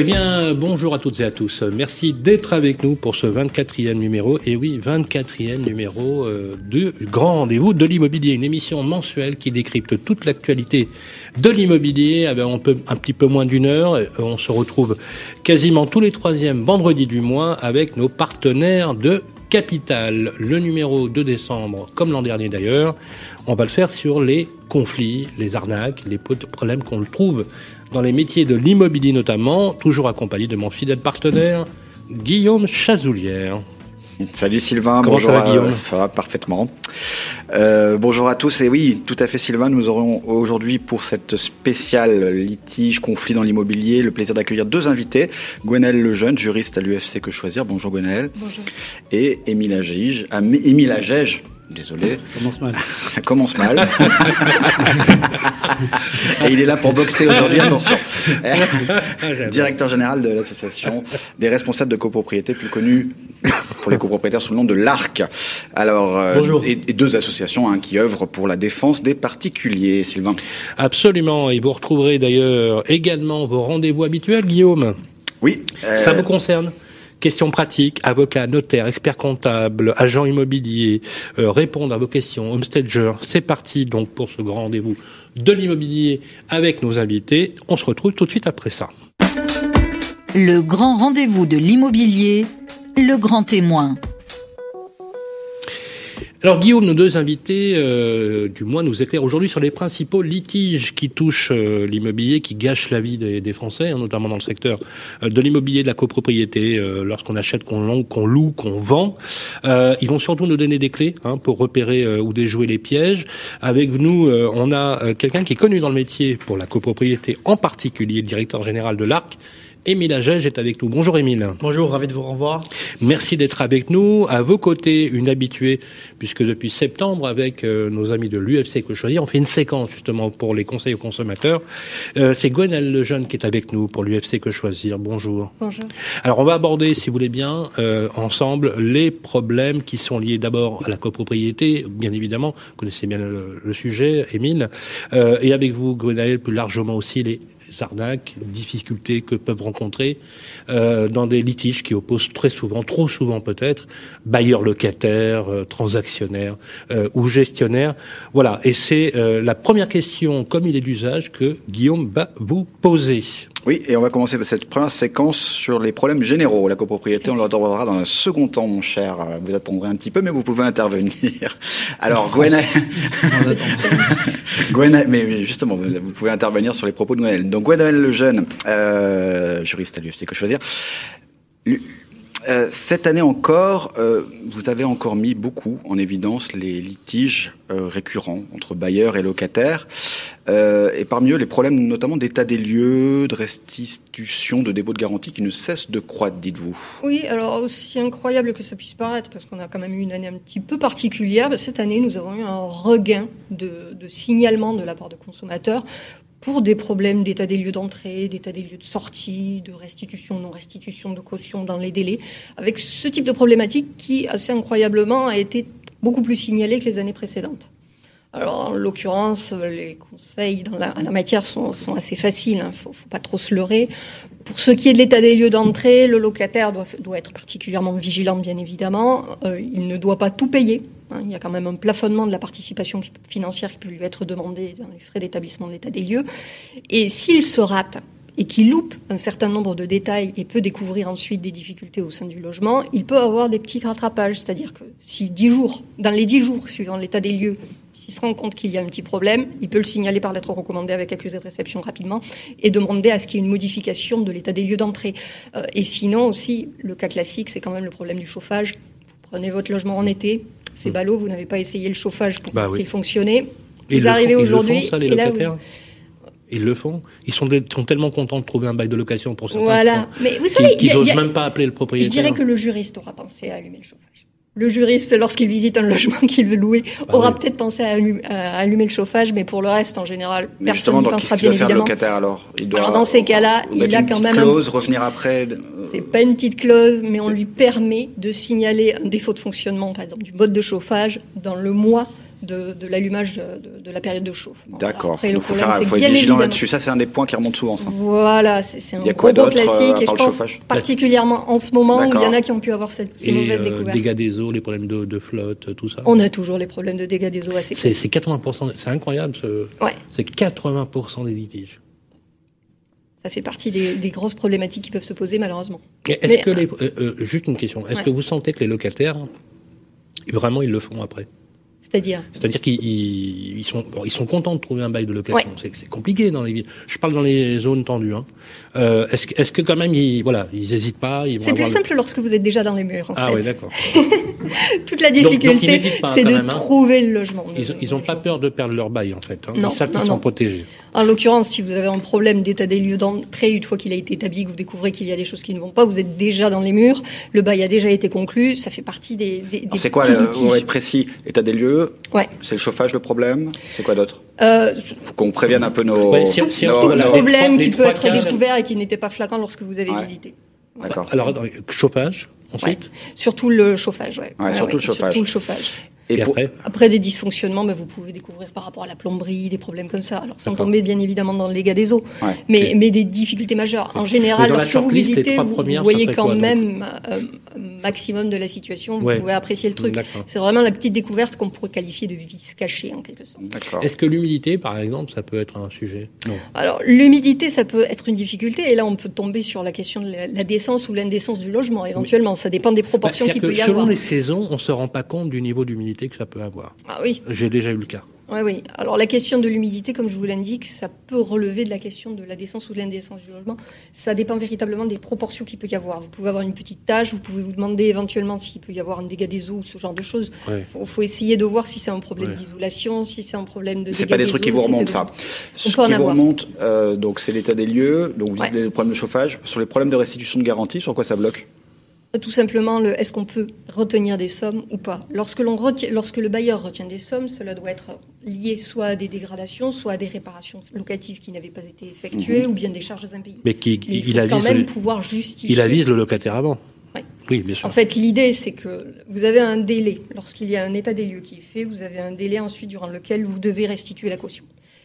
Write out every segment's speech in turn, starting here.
Eh bien, bonjour à toutes et à tous. Merci d'être avec nous pour ce 24e numéro. Et oui, 24e numéro euh, du Grand Rendez-vous de l'immobilier, une émission mensuelle qui décrypte toute l'actualité de l'immobilier avec un, peu, un petit peu moins d'une heure. On se retrouve quasiment tous les troisièmes vendredis du mois avec nos partenaires de Capital. Le numéro de décembre, comme l'an dernier d'ailleurs, on va le faire sur les conflits, les arnaques, les problèmes qu'on trouve dans les métiers de l'immobilier notamment, toujours accompagné de mon fidèle partenaire, Guillaume Chazoulière. Salut Sylvain, Comment bonjour. ça va, Guillaume? ça va parfaitement. Euh, bonjour à tous et oui, tout à fait Sylvain, nous aurons aujourd'hui pour cette spéciale litige conflit dans l'immobilier le plaisir d'accueillir deux invités, Gwenaël Lejeune, juriste à l'UFC Que Choisir. Bonjour Gwenaël. Bonjour. Et Émile désolé. Ça commence mal. Ça commence mal. Et il est là pour boxer aujourd'hui, attention. Directeur général de l'association des responsables de copropriété, plus connu pour les copropriétaires sous le nom de l'ARC. Alors, euh, Bonjour. Et, et deux associations hein, qui œuvrent pour la défense des particuliers, Sylvain. Absolument. Et vous retrouverez d'ailleurs également vos rendez-vous habituels, Guillaume. Oui. euh, Ça vous concerne? Questions pratiques, avocat, notaire, expert comptable, agent immobilier, euh, répondre à vos questions, homestager. C'est parti donc pour ce grand rendez-vous de l'immobilier avec nos invités. On se retrouve tout de suite après ça. Le grand rendez-vous de l'immobilier, le grand témoin. Alors Guillaume, nos deux invités euh, du mois nous éclairent aujourd'hui sur les principaux litiges qui touchent euh, l'immobilier, qui gâchent la vie des, Français, hein, notamment dans le secteur euh, de l'immobilier, de la copropriété, lorsqu'on achète, qu'on qu'on loue, qu'on vend. Ils vont surtout nous donner des clés hein, pour repérer ou déjouer les pièges. Avec nous, on a quelqu'un qui est connu dans le métier pour la copropriété, en particulier le directeur général de l'ARC. Émile Agege est avec nous. Bonjour Émile. Bonjour, ravi de vous revoir. Merci d'être avec nous. À vos côtés, une habituée, puisque depuis septembre, avec euh, nos amis de l'UFC que choisir, on fait une séquence justement pour les conseils aux consommateurs. Euh, c'est Gwenelle Lejeune qui est avec nous pour l'UFC que choisir. Bonjour. Bonjour. Alors on va aborder, si vous voulez bien, euh, ensemble les problèmes qui sont liés d'abord à la copropriété, bien évidemment, vous connaissez bien le, le sujet, Émile, euh, et avec vous, Gwenaël, plus largement aussi les arnaques, difficultés que peuvent rencontrer euh, dans des litiges qui opposent très souvent, trop souvent peut-être, bailleurs locataires, euh, transactionnaires euh, ou gestionnaires. Voilà, et c'est la première question, comme il est d'usage, que Guillaume va vous poser. Oui, et on va commencer cette première séquence sur les problèmes généraux. La copropriété, on l'abordera dans un second temps, mon cher. Vous attendrez un petit peu, mais vous pouvez intervenir. Alors, Gwenaël, Gwenaël- mais justement, vous, vous pouvez intervenir sur les propos de Gwenaël. Donc, Gwenaël Lejeune, euh, juriste à l'UFC que choisir. Euh, cette année encore, euh, vous avez encore mis beaucoup en évidence les litiges euh, récurrents entre bailleurs et locataires, et parmi eux les problèmes notamment d'état des lieux, de restitution, de dépôt de garantie qui ne cessent de croître, dites-vous. Oui, alors aussi incroyable que ça puisse paraître, parce qu'on a quand même eu une année un petit peu particulière, cette année nous avons eu un regain de, de signalement de la part de consommateurs pour des problèmes d'état des lieux d'entrée, d'état des lieux de sortie, de restitution, non-restitution de caution dans les délais, avec ce type de problématique qui, assez incroyablement, a été beaucoup plus signalé que les années précédentes. Alors, en l'occurrence, les conseils en la matière sont, assez faciles, il ne faut, pas trop se leurrer. Pour ce qui est de l'état des lieux d'entrée, le locataire doit, doit être particulièrement vigilant, bien évidemment. Euh, il ne doit pas tout payer. Hein. Il y a quand même un plafonnement de la participation financière qui peut lui être demandée dans les frais d'établissement de l'état des lieux. Et s'il se rate et qu'il loupe un certain nombre de détails et peut découvrir ensuite des difficultés au sein du logement, il peut avoir des petits rattrapages. C'est-à-dire que si 10 jours, dans les 10 jours suivant l'état des lieux, s'il se rend compte qu'il y a un petit problème, il peut le signaler par lettre recommandée avec accusé de réception rapidement et demander à ce qu'il y ait une modification de l'état des lieux d'entrée. Euh, et sinon aussi, le cas classique, c'est quand même le problème du chauffage. Vous prenez votre logement en été, c'est ballot, vous n'avez pas essayé le chauffage pour Bah voir oui. s'il fonctionnait. Ils le ils le font, aujourd'hui, ça, les et là, vous- Ils le font. Ils sont, des- sont tellement contents de trouver un bail de location pour certains Voilà. qui Mais vous savez, qu'ils n'osent même pas appeler le je propriétaire. dirais que le juriste aura pensé à allumer le chauffage. Le juriste, lorsqu'il visite un logement qu'il veut louer, Bah aura oui. peut-être pensé à allumer, à allumer le chauffage, mais pour le reste, en général, Mais personne n'y donc, pensera bien doit faire le évidemment. locataire alors Il doit Alors, dans ces cas-là, il a une quand même un- clause, revenir après. C'est pas une petite clause, mais on lui permet de signaler un défaut de fonctionnement, par exemple, du mode de chauffage dans le mois de, de l'allumage de, de la période de chauffe. Bon. D'accord. Donc, faut, faire, faut être vigilant là-dessus. Ça, c'est un des points qui remonte souvent. Ça. Voilà, c'est un Il y a quoi gros euh, classique. à et je pense particulièrement en ce moment où il y en a qui ont pu avoir cette, ces Et mauvaises euh, découvertes. dégâts des eaux, les problèmes de, de flotte, tout ça? On a toujours les problèmes de dégâts des eaux assez C'est c'est 80%, c'est incroyable, ce- Ouais. c'est 80% des litiges. Ça fait partie des, des grosses problématiques qui peuvent se poser malheureusement. Est-ce que les, euh, euh, juste une question, est-ce Ouais. que vous sentez que les locataires, vraiment, ils le font après? C'est-à-dire C'est-à-dire qu'ils ils- sont, bon, ils sont contents de trouver un bail de location. C'est C'est compliqué dans les villes. Je parle dans les zones tendues. Hein. Euh, est-ce, que- est-ce que quand même, ils, voilà, ils hésitent pas ils vont C'est plus le- simple lorsque vous êtes déjà dans les murs. En Ah fait. oui, d'accord. Toute la Donc- donc ils difficulté, n'hésitent pas, c'est de même, hein. trouver le logement. Ils, ils ont pas peur de perdre leur bail en fait. Hein. Non, ils savent qu'ils non, sont non. protégés. En l'occurrence, si vous avez un problème d'état des lieux d'entrée, une fois qu'il a été établi, que vous découvrez qu'il y a des choses qui ne vont pas, vous êtes déjà dans les murs, le bail a déjà été conclu, ça fait partie des, des, Alors, des C'est quoi, pour être précis, état des lieux Ouais. C'est le chauffage le problème C'est quoi d'autre? Euh, faut qu'on prévienne un peu nos. Ouais, si- si- nos- nos- les problème trois- les qui peut trois être cas- découvert et qui n'était pas flagrant lorsque vous avez Ouais. visité. D'accord. Alors, attends, chauffage, ensuite. Surtout le chauffage, ouais. Ouais, surtout le chauffage. Surtout le chauffage. Et, pour- après Après des dysfonctionnements, ben, vous pouvez découvrir par rapport à la plomberie, des problèmes comme ça. Alors sans tomber bien évidemment dans le dégâts des eaux, Ouais. mais, mais des difficultés majeures. En général, lorsque vous visitez, vous, voyez quand quoi, même euh, un maximum de la situation, vous Ouais. pouvez apprécier le truc. C'est vraiment la petite découverte qu'on pourrait qualifier de vice caché en quelque sorte. Est-ce que l'humidité, par exemple, ça peut être un sujet? Non. Alors l'humidité, ça peut être une difficulté, et là on peut tomber sur la question de la, décence ou l'indécence du logement éventuellement. Ça dépend des Bah, proportions C'est-à-dire qu'il peut y selon avoir. les saisons, on se rend pas compte du niveau d'humidité que ça peut avoir. Ah oui. J'ai déjà eu le cas. Oui, oui. Alors la question de l'humidité, comme je vous l'indique, ça peut relever de la question de la décence ou de l'indécence du logement. Ça dépend véritablement des proportions qu'il peut y avoir. Vous pouvez avoir une petite tache, vous pouvez vous demander éventuellement s'il peut y avoir un dégât des eaux ou ce genre de choses. Ouais. Il faut, faut essayer de voir si c'est un problème Ouais. d'isolation, si c'est un problème de C'est pas des des trucs qui vous remontent, de- ça. Ce qui vous avoir. remonte, euh, donc c'est l'état des lieux, donc vous Ouais. dites les problèmes de chauffage. Sur les problèmes de restitution de garantie, sur quoi ça bloque? Tout simplement, le est-ce qu'on peut retenir des sommes ou pas? Lorsque, l'on retient, lorsque le bailleur retient des sommes, cela doit être lié soit à des dégradations, soit à des réparations locatives qui n'avaient pas été effectuées, ou bien des charges impayées. Mais qui, Mais il faut il, quand avise même le, pouvoir justifier. il avise le locataire avant. Ouais. Oui, bien sûr. En fait, l'idée, c'est que vous avez un délai. Lorsqu'il y a un état des lieux qui est fait, vous avez un délai ensuite durant lequel vous devez restituer la caution.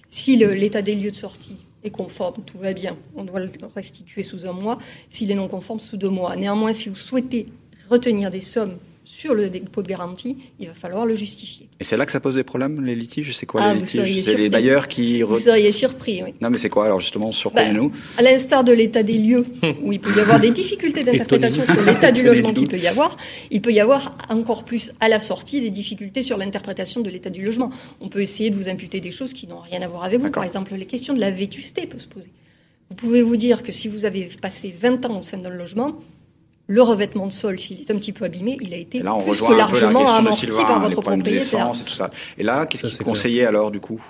Si le- l'état des lieux de sortie est conforme, tout va bien, on doit le restituer sous un mois. S'il est non conforme, sous deux mois. Néanmoins, si vous souhaitez retenir des sommes sur le dépôt de garantie, il va falloir le justifier. Et c'est là que ça pose des problèmes, les litiges? C'est quoi Ah, les litiges? C'est les surpris. bailleurs qui. Vous seriez surpris, oui. Non, mais c'est quoi alors justement Bah, Surprenez-nous. À l'instar de l'état des lieux, où il peut y avoir des difficultés d'interprétation sur l'état du logement qu'il peut y avoir, il peut y avoir encore plus à la sortie des difficultés sur l'interprétation de l'état du logement. On peut essayer de vous imputer des choses qui n'ont rien à voir avec vous. Par exemple, les questions de la vétusté peuvent se poser. Vous pouvez vous dire que si vous avez passé 20 ans au sein d'un logement, le revêtement de sol, s'il est un petit peu abîmé, il a été Et là, on plus rejoint que un peu la largement question de amorti Sylvain, par les votre propriétaire. d'essence et tout ça. Et là, qu'est-ce Ça, qui c'est est conseillé alors du coup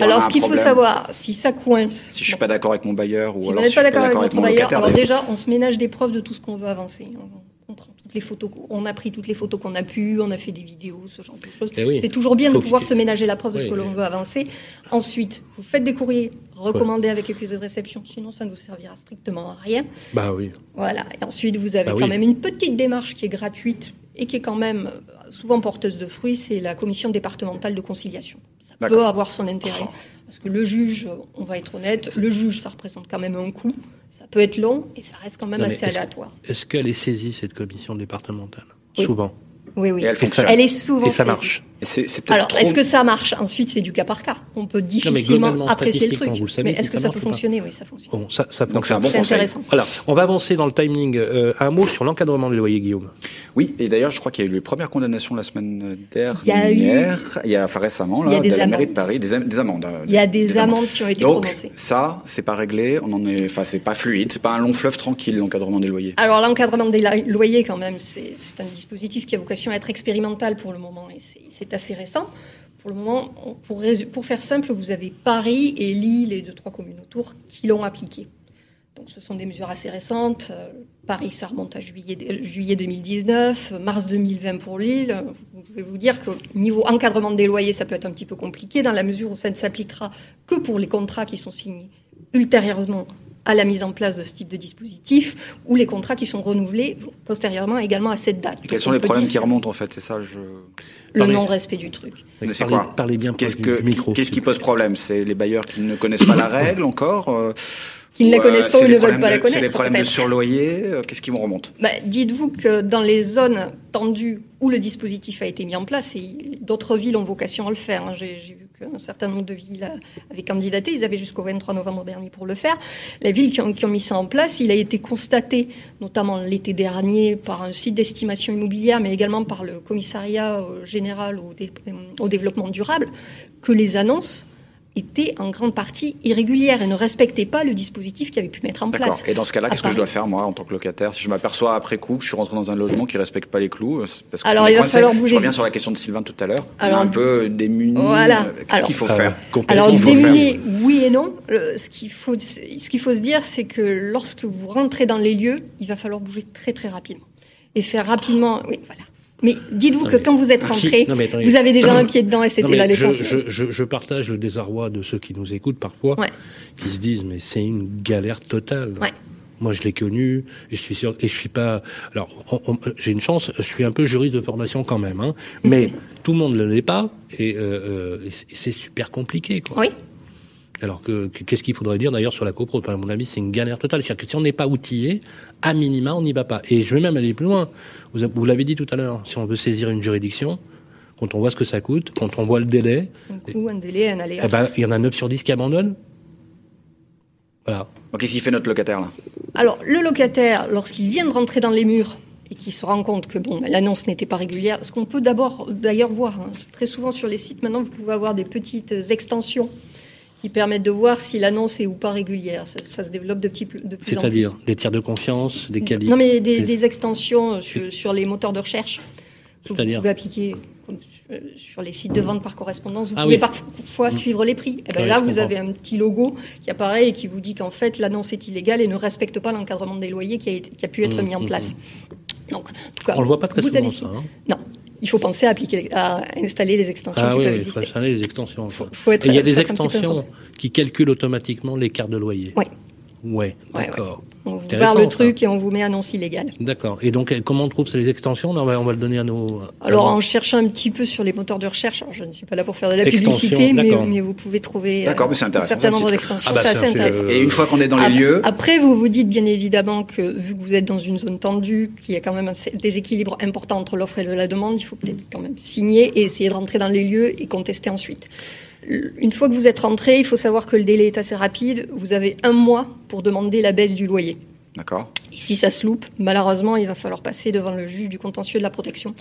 Alors, ce qu'il faut savoir, si ça coince, Si je suis bon, pas d'accord avec mon bailleur ou Si vous alors n'êtes si pas je suis d'accord avec votre mon bailleur, alors déjà, on se ménage des preuves de tout ce qu'on veut avancer. On, on prend toutes les photos, on a pris toutes les photos qu'on a pu, on a fait des vidéos, ce genre de choses. Eh oui. C'est toujours bien de pouvoir se ménager la preuve de Oui, ce que l'on oui. veut avancer. Ensuite, vous faites des courriers recommandés avec accusé de réception, sinon ça ne vous servira strictement à rien. Bah oui. Voilà. Et ensuite, vous avez Bah quand oui. même une petite démarche qui est gratuite et qui est quand même euh, souvent porteuse de fruits, c'est la commission départementale de conciliation. Ça peut avoir son intérêt. Parce que le juge, on va être honnête, le juge, ça représente quand même un coût. Ça peut être long et ça reste quand même Non, assez aléatoire. Est-ce qu'elle est saisie, cette commission départementale? Oui. Souvent. Oui, oui. Et elle fonctionne. Elle est souvent Et ça saisie. marche. Alors, trop. est-ce que ça marche Ensuite, c'est du cas par cas. On peut difficilement apprécier le truc. vous le savez mais si est-ce que ça peut fonctionner? Oui, ça fonctionne. Bon, ça, ça Donc c'est un bon conseil. intéressant. Alors, on va avancer dans le timing. Euh, un mot sur l'encadrement des loyers, Guillaume. Oui, et d'ailleurs, je crois qu'il y a eu les premières condamnations la semaine dernière. Il y a eu- il y a enfin, récemment, Il y là, a des de la mairie amendes. de Paris, des, am- des amendes. euh, Il y a des amendes qui ont été Donc, prononcées. ça, c'est pas réglé. On en est, enfin, c'est pas fluide. C'est pas un long fleuve tranquille, l'encadrement des loyers. Alors l'encadrement des loyers, quand même, c'est un dispositif qui a vocation à être expérimental pour le moment et c'est- assez récent. Pour le moment, pour faire simple, vous avez Paris et Lille et deux, trois communes autour qui l'ont appliqué. Donc ce sont des mesures assez récentes. Euh, Paris, ça remonte à juillet, juillet 2019, mars 2020 pour Lille. Vous pouvez vous dire que niveau encadrement des loyers, ça peut être un petit peu compliqué dans la mesure où ça ne s'appliquera que pour les contrats qui sont signés ultérieurement à la mise en place de ce type de dispositif ou les contrats qui sont renouvelés postérieurement également à cette date. quels sont les problèmes qui remontent en fait? C'est ça je... Le non-respect du truc. Mais c'est quoi? Parlez bien Qu'est-ce que, Qu'est-ce qui pose problème? C'est les bailleurs qui ne connaissent pas la règle encore euh, Ils ne la connaissent pas ou ne veulent pas la connaître. C'est les problèmes de surloyer euh, Qu'est-ce qui me remonte? Bah, Dites-vous que dans les zones tendues où le dispositif a été mis en place, et d'autres villes ont vocation à le faire, hein, j'ai vu un certain nombre de villes avaient candidaté. Ils avaient jusqu'au 23 novembre dernier pour le faire. Les villes qui ont, mis ça en place, il a été constaté, notamment l'été dernier, par un site d'estimation immobilière, mais également par le commissariat euh, général au développement durable, que les annonces était en grande partie irrégulière et ne respectait pas le dispositif qui avait pu mettre en place. Et dans ce cas-là, qu'est-ce que je dois faire moi en tant que locataire si je m'aperçois après coup que je suis rentré dans un logement qui respecte pas les clous euh, parce que Alors il va falloir bouger. Je reviens sur la question de Sylvain tout à l'heure. Alors un peu démuni. Voilà. Euh, qu'est-ce qu'il faut faire Alors démuni, oui et non. Ce qu'il faut, ce qu'il faut se dire, c'est que lorsque vous rentrez dans les lieux, il va falloir bouger très très rapidement et faire rapidement. Oui, voilà mais dites-vous que quand vous êtes rentré, vous avez déjà un pied dedans et c'était là l'essentiel. Je, je, je, partage le désarroi de ceux qui nous écoutent parfois, qui se disent mais c'est une galère totale. Ouais. Moi, je l'ai connu et je suis sûr et je suis pas. Alors, j'ai une chance. Je suis un peu juriste de formation quand même, hein, mais tout le monde ne l'est pas et, euh, euh c'est super compliqué. Quoi. Oui. Alors que qu'est-ce qu'il faudrait dire d'ailleurs sur la copro? À mon avis, c'est une galère totale. C'est-à-dire que si on n'est pas outillé, à minima, on n'y va pas. Et je vais même aller plus loin. Vous, vous l'avez dit tout à l'heure. Si on veut saisir une juridiction, quand on voit ce que ça coûte, quand on voit le délai, un coût, un délai, un aléa. Eh ben, il y en a 9 sur 10 qui abandonnent. Voilà. Qu'est-ce qu'il fait notre locataire là? Alors, le locataire, lorsqu'il vient de rentrer dans les murs et qu'il se rend compte que bon, l'annonce n'était pas régulière, ce qu'on peut d'abord d'ailleurs voir, hein, très souvent sur les sites maintenant, vous pouvez avoir des petites extensions qui permettent de voir si l'annonce est ou pas régulière. Ça, se développe de, petit, de plus en plus. C'est-à-dire des tiers de confiance, des qualités Non, mais des, extensions sur, les moteurs de recherche. Vous pouvez appliquer sur les sites de vente par correspondance. Vous ah pouvez parfois mmh. suivre les prix. Et eh ben là, vous avez un petit logo qui apparaît et qui vous dit qu'en fait, l'annonce est illégale et ne respecte pas l'encadrement des loyers qui a, qui a pu être mmh, mis en mmh, place. Donc, en tout cas, on le voit pas très souvent, ça. Hein. Non, il faut penser à, appliquer, à installer les extensions ah, qui oui, peuvent oui, exister. Il faut installer les extensions. il y a des extensions qui calculent automatiquement l'écart de loyer. Oui. Ouais, d'accord. On vous barre le truc et on vous met annonce illégale. D'accord. Et donc, comment on trouve ces extensions? On va, on va le donner à nos. Alors, en cherchant un petit peu sur les moteurs de recherche, alors je ne suis pas là pour faire de la publicité, mais, mais, vous pouvez trouver euh, un certain nombre d'extensions. Ah bah, c'est assez intéressant. Et une fois qu'on est dans les lieux. Après, vous vous dites bien évidemment que vu que vous êtes dans une zone tendue, qu'il y a quand même un déséquilibre important entre l'offre et la demande, il faut peut-être quand même signer et essayer de rentrer dans les lieux et contester ensuite. Une fois que vous êtes rentré, il faut savoir que le délai est assez rapide. Vous avez un mois pour demander la baisse du loyer. D'accord. Et si ça se loupe, malheureusement, il va falloir passer devant le juge du contentieux de la protection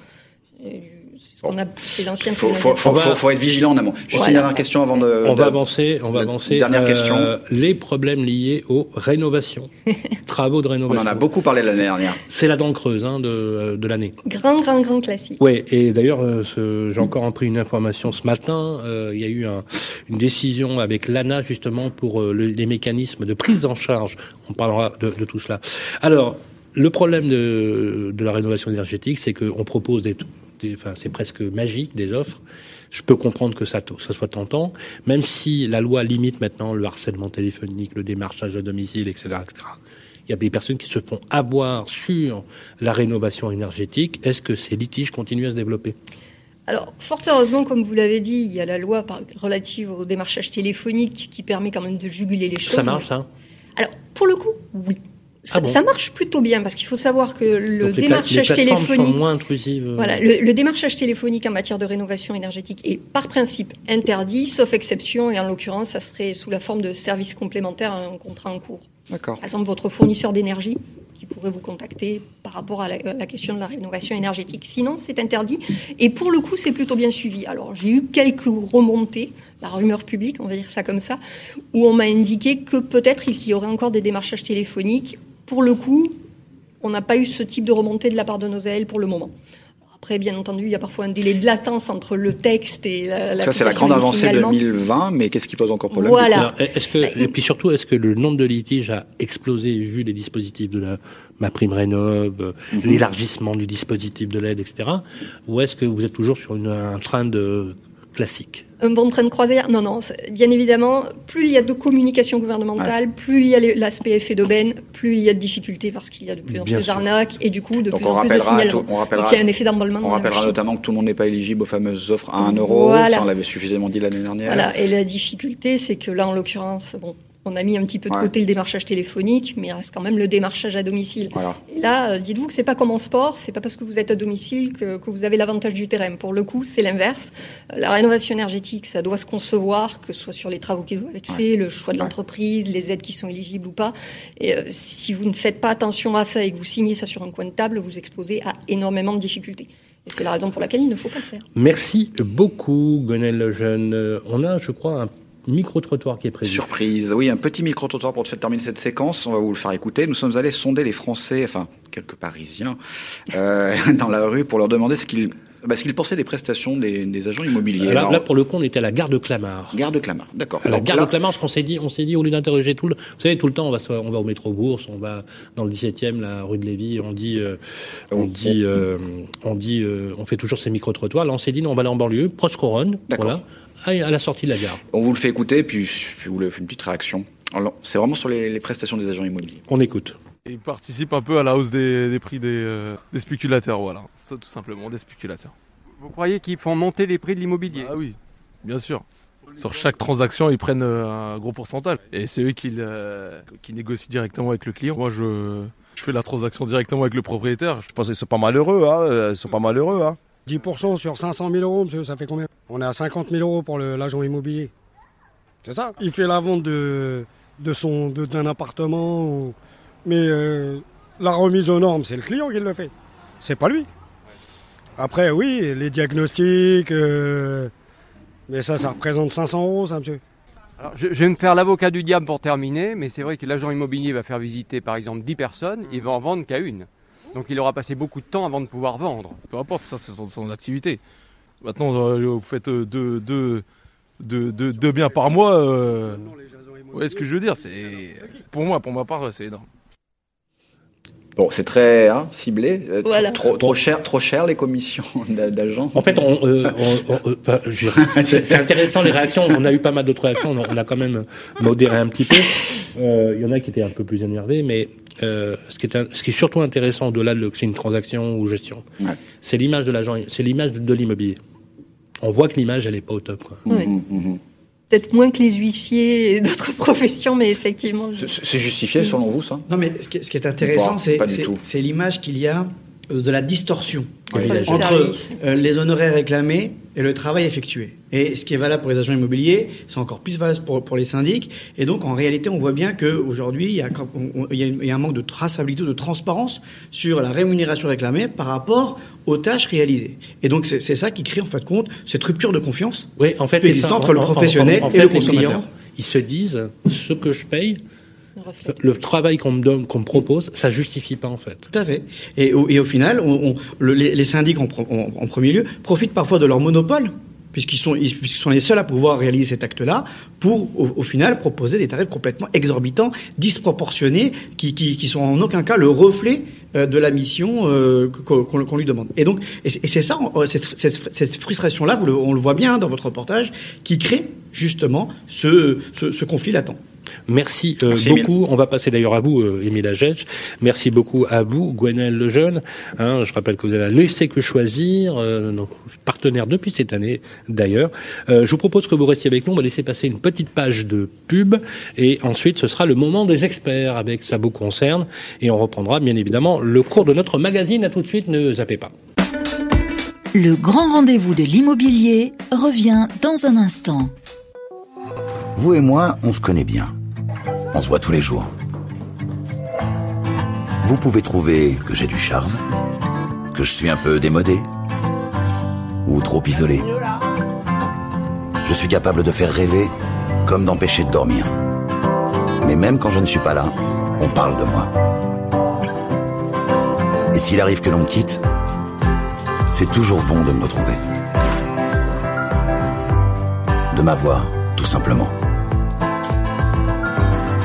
on a, l'ancien. Faut, faut, faut, faut, être vigilant en amont. Juste une dernière question avant de. On va avancer. On va avancer. Dernière question. Euh, les problèmes liés aux rénovations, travaux de rénovation. On en a beaucoup parlé l'année dernière. C'est la dent creuse hein, de, de l'année. Grand, grand, grand classique. Oui, et d'ailleurs, euh, j'ai encore pris une information ce matin. Euh, il y a eu un, une décision avec l'ANA justement pour les mécanismes de prise en charge. On parlera de, de tout cela. Alors. Le problème de, de la rénovation énergétique, c'est qu'on propose des, enfin, c'est presque magique des offres. Je peux comprendre que ça, ça soit tentant, même si la loi limite maintenant le harcèlement téléphonique, le démarchage à domicile, etc., etc. Il y a des personnes qui se font avoir sur la rénovation énergétique. Est-ce que ces litiges continuent à se développer? Alors, fort heureusement, comme vous l'avez dit, il y a la loi relative au démarchage téléphonique qui permet quand même de juguler les choses. Ça marche, ça Alors, pour le coup, oui. Ah ça, marche plutôt bien parce qu'il faut savoir que le démarchage téléphonique, moins intrusives. voilà, le, démarchage téléphonique en matière de rénovation énergétique est par principe interdit, sauf exception, et en l'occurrence, ça serait sous la forme de services complémentaires à un contrat en cours. D'accord. Par exemple, votre fournisseur d'énergie qui pourrait vous contacter par rapport à la, la, question de la rénovation énergétique. Sinon, c'est interdit. Et pour le coup, c'est plutôt bien suivi. Alors, j'ai eu quelques remontées la rumeur publique, on va dire ça comme ça, où on m'a indiqué que peut-être il y aurait encore des démarchages téléphoniques pour le coup, on n'a pas eu ce type de remontée de la part de nos AL pour le moment. Après, bien entendu, il y a parfois un délai de latence entre le texte et la. la Ça, c'est la grande avancée 2020, mais qu'est-ce qui pose encore problème Voilà. Est-ce que, bah, et puis surtout, est-ce que le nombre de litiges a explosé vu les dispositifs de la ma prime rénov, mhm. l'élargissement du dispositif de l'aide, etc. Ou est-ce que vous êtes toujours sur une, un train de classique un bon train de croisière Non, non. Bien évidemment, plus il y a de communication gouvernementale, plus il y a l'aspect effet d'aubaine, plus il y a de difficultés parce qu'il y a de plus en plus d'arnaques et du coup de plus en plus de signalements. on rappellera, Donc il y a un effet d'emballement. On rappellera notamment que tout le monde n'est pas éligible aux fameuses offres à 1 euro. Ça, on l'avait suffisamment dit l'année dernière. Voilà. Et la difficulté, c'est que là, en l'occurrence, bon, on a mis un petit peu de côté le démarchage téléphonique, mais il reste quand même le démarchage à domicile. Et là, euh, dites-vous que c'est pas comme en sport, c'est pas parce que vous êtes à domicile que, vous avez l'avantage du terrain. Pour le coup, c'est l'inverse. Euh, la rénovation énergétique, ça doit se concevoir, que ce soit sur les travaux qui doivent être faits, le choix de l'entreprise, les aides qui sont éligibles ou pas. Et euh, si vous ne faites pas attention à ça et que vous signez ça sur un coin de table, vous exposez à énormément de difficultés. Et c'est la raison pour laquelle il ne faut pas le faire. Merci beaucoup, Gonel Lejeune. On a, je crois, un micro-trottoir qui est prévu. Surprise, oui, un petit micro-trottoir pour terminer cette séquence. On va vous le faire écouter. Nous sommes allés sonder les Français, enfin quelques Parisiens, euh, dans la rue pour leur demander ce qu'ils bah, qu'ils pensaient des prestations des, agents immobiliers. Là, là, pour le coup, on était à la gare de Clamart. Gare de Clamart, d'accord. La gare de Clamart, parce qu'on s'est dit, on s'est dit, au lieu d'interroger tout le, vous savez, tout le temps, on va, on va au métro Bourse, on va dans le 17e, la rue de Lévis, on dit, euh, on, dit, euh, on dit, on fait toujours ces micro-trottoirs. Là, on s'est dit, non, on va aller en banlieue, proche couronne, voilà, à la sortie de la gare. On vous le fait écouter, puis je vous le fais une petite réaction. C'est vraiment sur les, les prestations des agents immobiliers. On écoute. Il participe un peu à la hausse des, des prix des, euh, des, spéculateurs, voilà. Ça, tout simplement, des spéculateurs. Vous croyez qu'ils font monter les prix de l'immobilier? Ah oui, bien sûr. Sur chaque transaction, ils prennent euh, un gros pourcentage. Et c'est eux qui, euh, qui négocient directement avec le client. Moi, je, je fais la transaction directement avec le propriétaire. Je pense qu'ils sont pas malheureux, hein. Ils sont pas malheureux, hein. 10% sur 500 000 euros, monsieur, ça fait combien? On est à 50 000 euros pour l'agent immobilier. C'est ça? Il fait la vente de, son, d'un appartement, mais euh, la remise aux normes, c'est le client qui le fait. C'est pas lui. Après, oui, les diagnostics, euh, mais ça, ça représente 500 euros, ça, monsieur. Alors, je, vais me faire l'avocat du diable pour terminer, mais c'est vrai que l'agent immobilier va faire visiter, par exemple, 10 personnes, il va en vendre qu'à une. Donc il aura passé beaucoup de temps avant de pouvoir vendre. Peu importe, ça c'est son, activité. Maintenant, euh, vous faites deux, deux, deux, deux, biens par mois. Euh... Ouais, ce que je veux dire, c'est pour moi, pour ma part, c'est énorme. Bon, c'est très hein, ciblé. Euh, trop, trop, cher, trop cher les commissions d'agents. En fait, on, euh, c'est intéressant les réactions. On a eu pas mal d'autres réactions. On a quand même modéré un petit peu. Euh, il y en a qui étaient un peu plus énervés, mais euh, ce, qui est, ce qui est surtout intéressant au-delà de que c'est une transaction ou gestion, c'est l'image de l'agent, c'est l'image de, l'immobilier. On voit que l'image, elle est pas au top. Quoi. Mmh, mmh peut-être moins que les huissiers et d'autres professions, mais effectivement. C'est justifié selon vous, ça? Non, mais ce qui est, intéressant, c'est l'image qu'il y a de la distorsion entre euh, les honoraires réclamés et le travail effectué. Et ce qui est valable pour les agents immobiliers, c'est encore plus valable pour, pour les syndics. Et donc, en réalité, on voit bien qu'aujourd'hui, il, y a, il y a un manque de traçabilité, de transparence sur la rémunération réclamée par rapport aux tâches réalisées. Et donc, c'est ça qui crée, en fait, compte, cette rupture de confiance oui, en fait, existante entre le professionnel et le consommateur. ils se disent, ce que je paye, le travail qu'on me donne, qu'on me propose, ça justifie pas en fait. Tout à fait. Et au, et au final, on, les, les, syndics en, en, premier lieu profitent parfois de leur monopole puisqu'ils sont, puisqu'ils sont les seuls à pouvoir réaliser cet acte-là, pour au, final proposer des tarifs complètement exorbitants, disproportionnés, qui, qui, qui sont en aucun cas le reflet euh, de la mission euh, qu'on lui demande. Et donc, et c'est ça, cette, cette, cette frustration-là, on le voit bien dans votre reportage, qui crée justement ce, ce, ce conflit latent. Merci, euh, beaucoup. On va passer d'ailleurs à vous, euh, Émile Agech. Merci beaucoup à vous, Gwenel Lejeune. Hein, je rappelle que vous avez laissé que choisir, euh, partenaire depuis cette année d'ailleurs. Euh, je vous propose que vous restiez avec nous. On va laisser passer une petite page de pub et ensuite ce sera le moment des experts avec ça vous concerne et on reprendra bien évidemment le cours de notre magazine. À tout de suite, ne zappez pas. Le grand rendez-vous de l'immobilier revient dans un instant. Vous et moi, on se connaît bien. On se voit tous les jours. Vous pouvez trouver que j'ai du charme, que je suis un peu démodé ou trop isolé. Je suis capable de faire rêver comme d'empêcher de dormir. Mais même quand je ne suis pas là, on parle de moi. Et s'il arrive que l'on me quitte, c'est toujours bon de me retrouver. De m'avoir, tout simplement.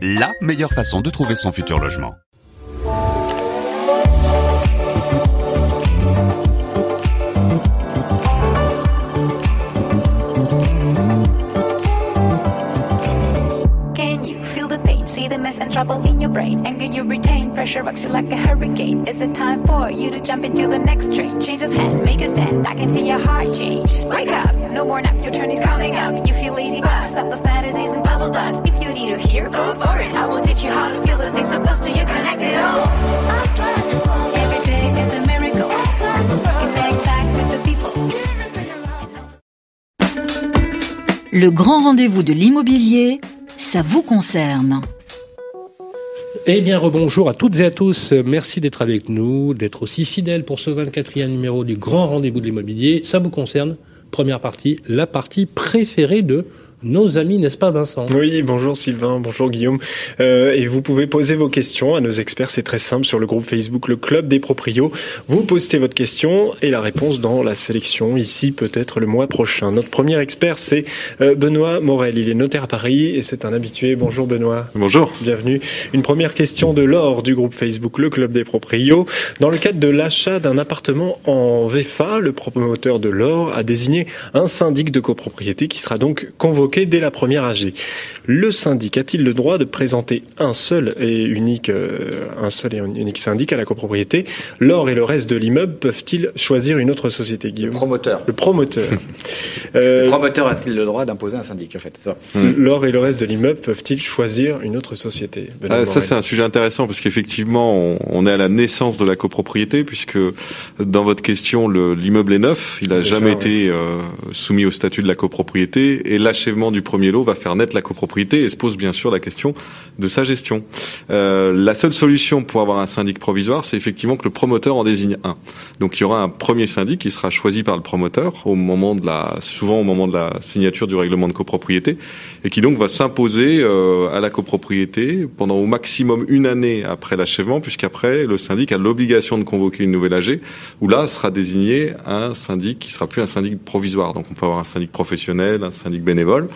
la meilleure façon de trouver son futur logement. Can you feel the pain? See the mess and trouble in your brain. Pressure rocks you like a hurricane. Is it time for you to jump into the next train? Change of hand, make a stand. I can see your heart change. Wake up, no more nap, your turn is coming up. You feel lazy, but stop the fantasies and bubble dust. If you need to hear, go for it. I will teach you how to feel the things so close to you, connected. Oh, every day is a miracle. Connect back with the people. Le grand rendez-vous de l'immobilier, ça vous concerne. Eh bien, rebonjour à toutes et à tous. Merci d'être avec nous, d'être aussi fidèles pour ce 24e numéro du grand rendez-vous de l'immobilier. Ça vous concerne. Première partie, la partie préférée de nos amis, n'est-ce pas Vincent? Oui, bonjour Sylvain, bonjour Guillaume. Euh, et vous pouvez poser vos questions à nos experts, c'est très simple, sur le groupe Facebook Le Club des Proprios. Vous postez votre question et la réponse dans la sélection, ici peut-être le mois prochain. Notre premier expert, c'est euh, Benoît Morel. Il est notaire à Paris et c'est un habitué. Bonjour Benoît. Bonjour. Bienvenue. Une première question de Laure du groupe Facebook Le Club des Proprios. Dans le cadre de l'achat d'un appartement en VFA, le promoteur de Laure a désigné un syndic de copropriété qui sera donc convoqué dès la première AG. Le syndic a-t-il le droit de présenter un seul et unique, euh, un seul et unique syndic à la copropriété? L'or et le reste de l'immeuble peuvent-ils choisir une autre société, Guillaume? Le promoteur. Le promoteur. Le promoteur a-t-il le droit d'imposer un syndic, en fait ça? L'or et le reste de l'immeuble peuvent-ils choisir une autre société Ah, ça c'est un sujet intéressant parce qu'effectivement on, on est à la naissance de la copropriété puisque dans votre question le- l'immeuble est neuf, il n'a jamais ouais. été euh, soumis au statut de la copropriété et l'achèvement du premier lot va faire naître la copropriété et se pose bien sûr la question de sa gestion. Euh, la seule solution pour avoir un syndic provisoire c'est effectivement que le promoteur en désigne un. Donc il y aura un premier syndic qui sera choisi par le promoteur au moment de la souvent au moment de la signature du règlement de copropriété et qui donc va s'imposer euh, à la copropriété pendant au maximum une année après l'achèvement, puisqu'après le syndic a l'obligation de convoquer une nouvelle AG, où là sera désigné un syndic qui sera plus un syndic provisoire. Donc on peut avoir un syndic professionnel, un syndic bénévole.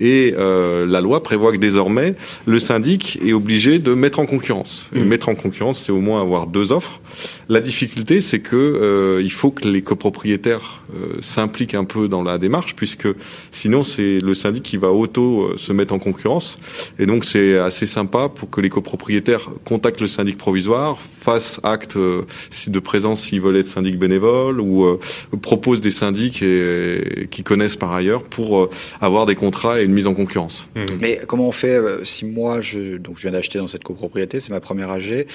Et euh, la loi prévoit que désormais, le syndic est obligé de mettre en concurrence. Et mettre en concurrence, c'est au moins avoir deux offres. La difficulté, c'est que euh, il faut que les copropriétaires euh, s'impliquent un peu dans la démarche, puisque sinon c'est le syndic qui va auto euh, se mettre en concurrence. Et donc c'est assez sympa pour que les copropriétaires contactent le syndic provisoire, fassent acte euh, de présence s'ils veulent être syndic bénévole, ou euh, proposent des syndics et, qui connaissent par ailleurs pour avoir des contrats et une mise en concurrence. Mais comment on fait euh, si moi je donc je viens d'acheter dans cette copropriété, c'est ma première AG,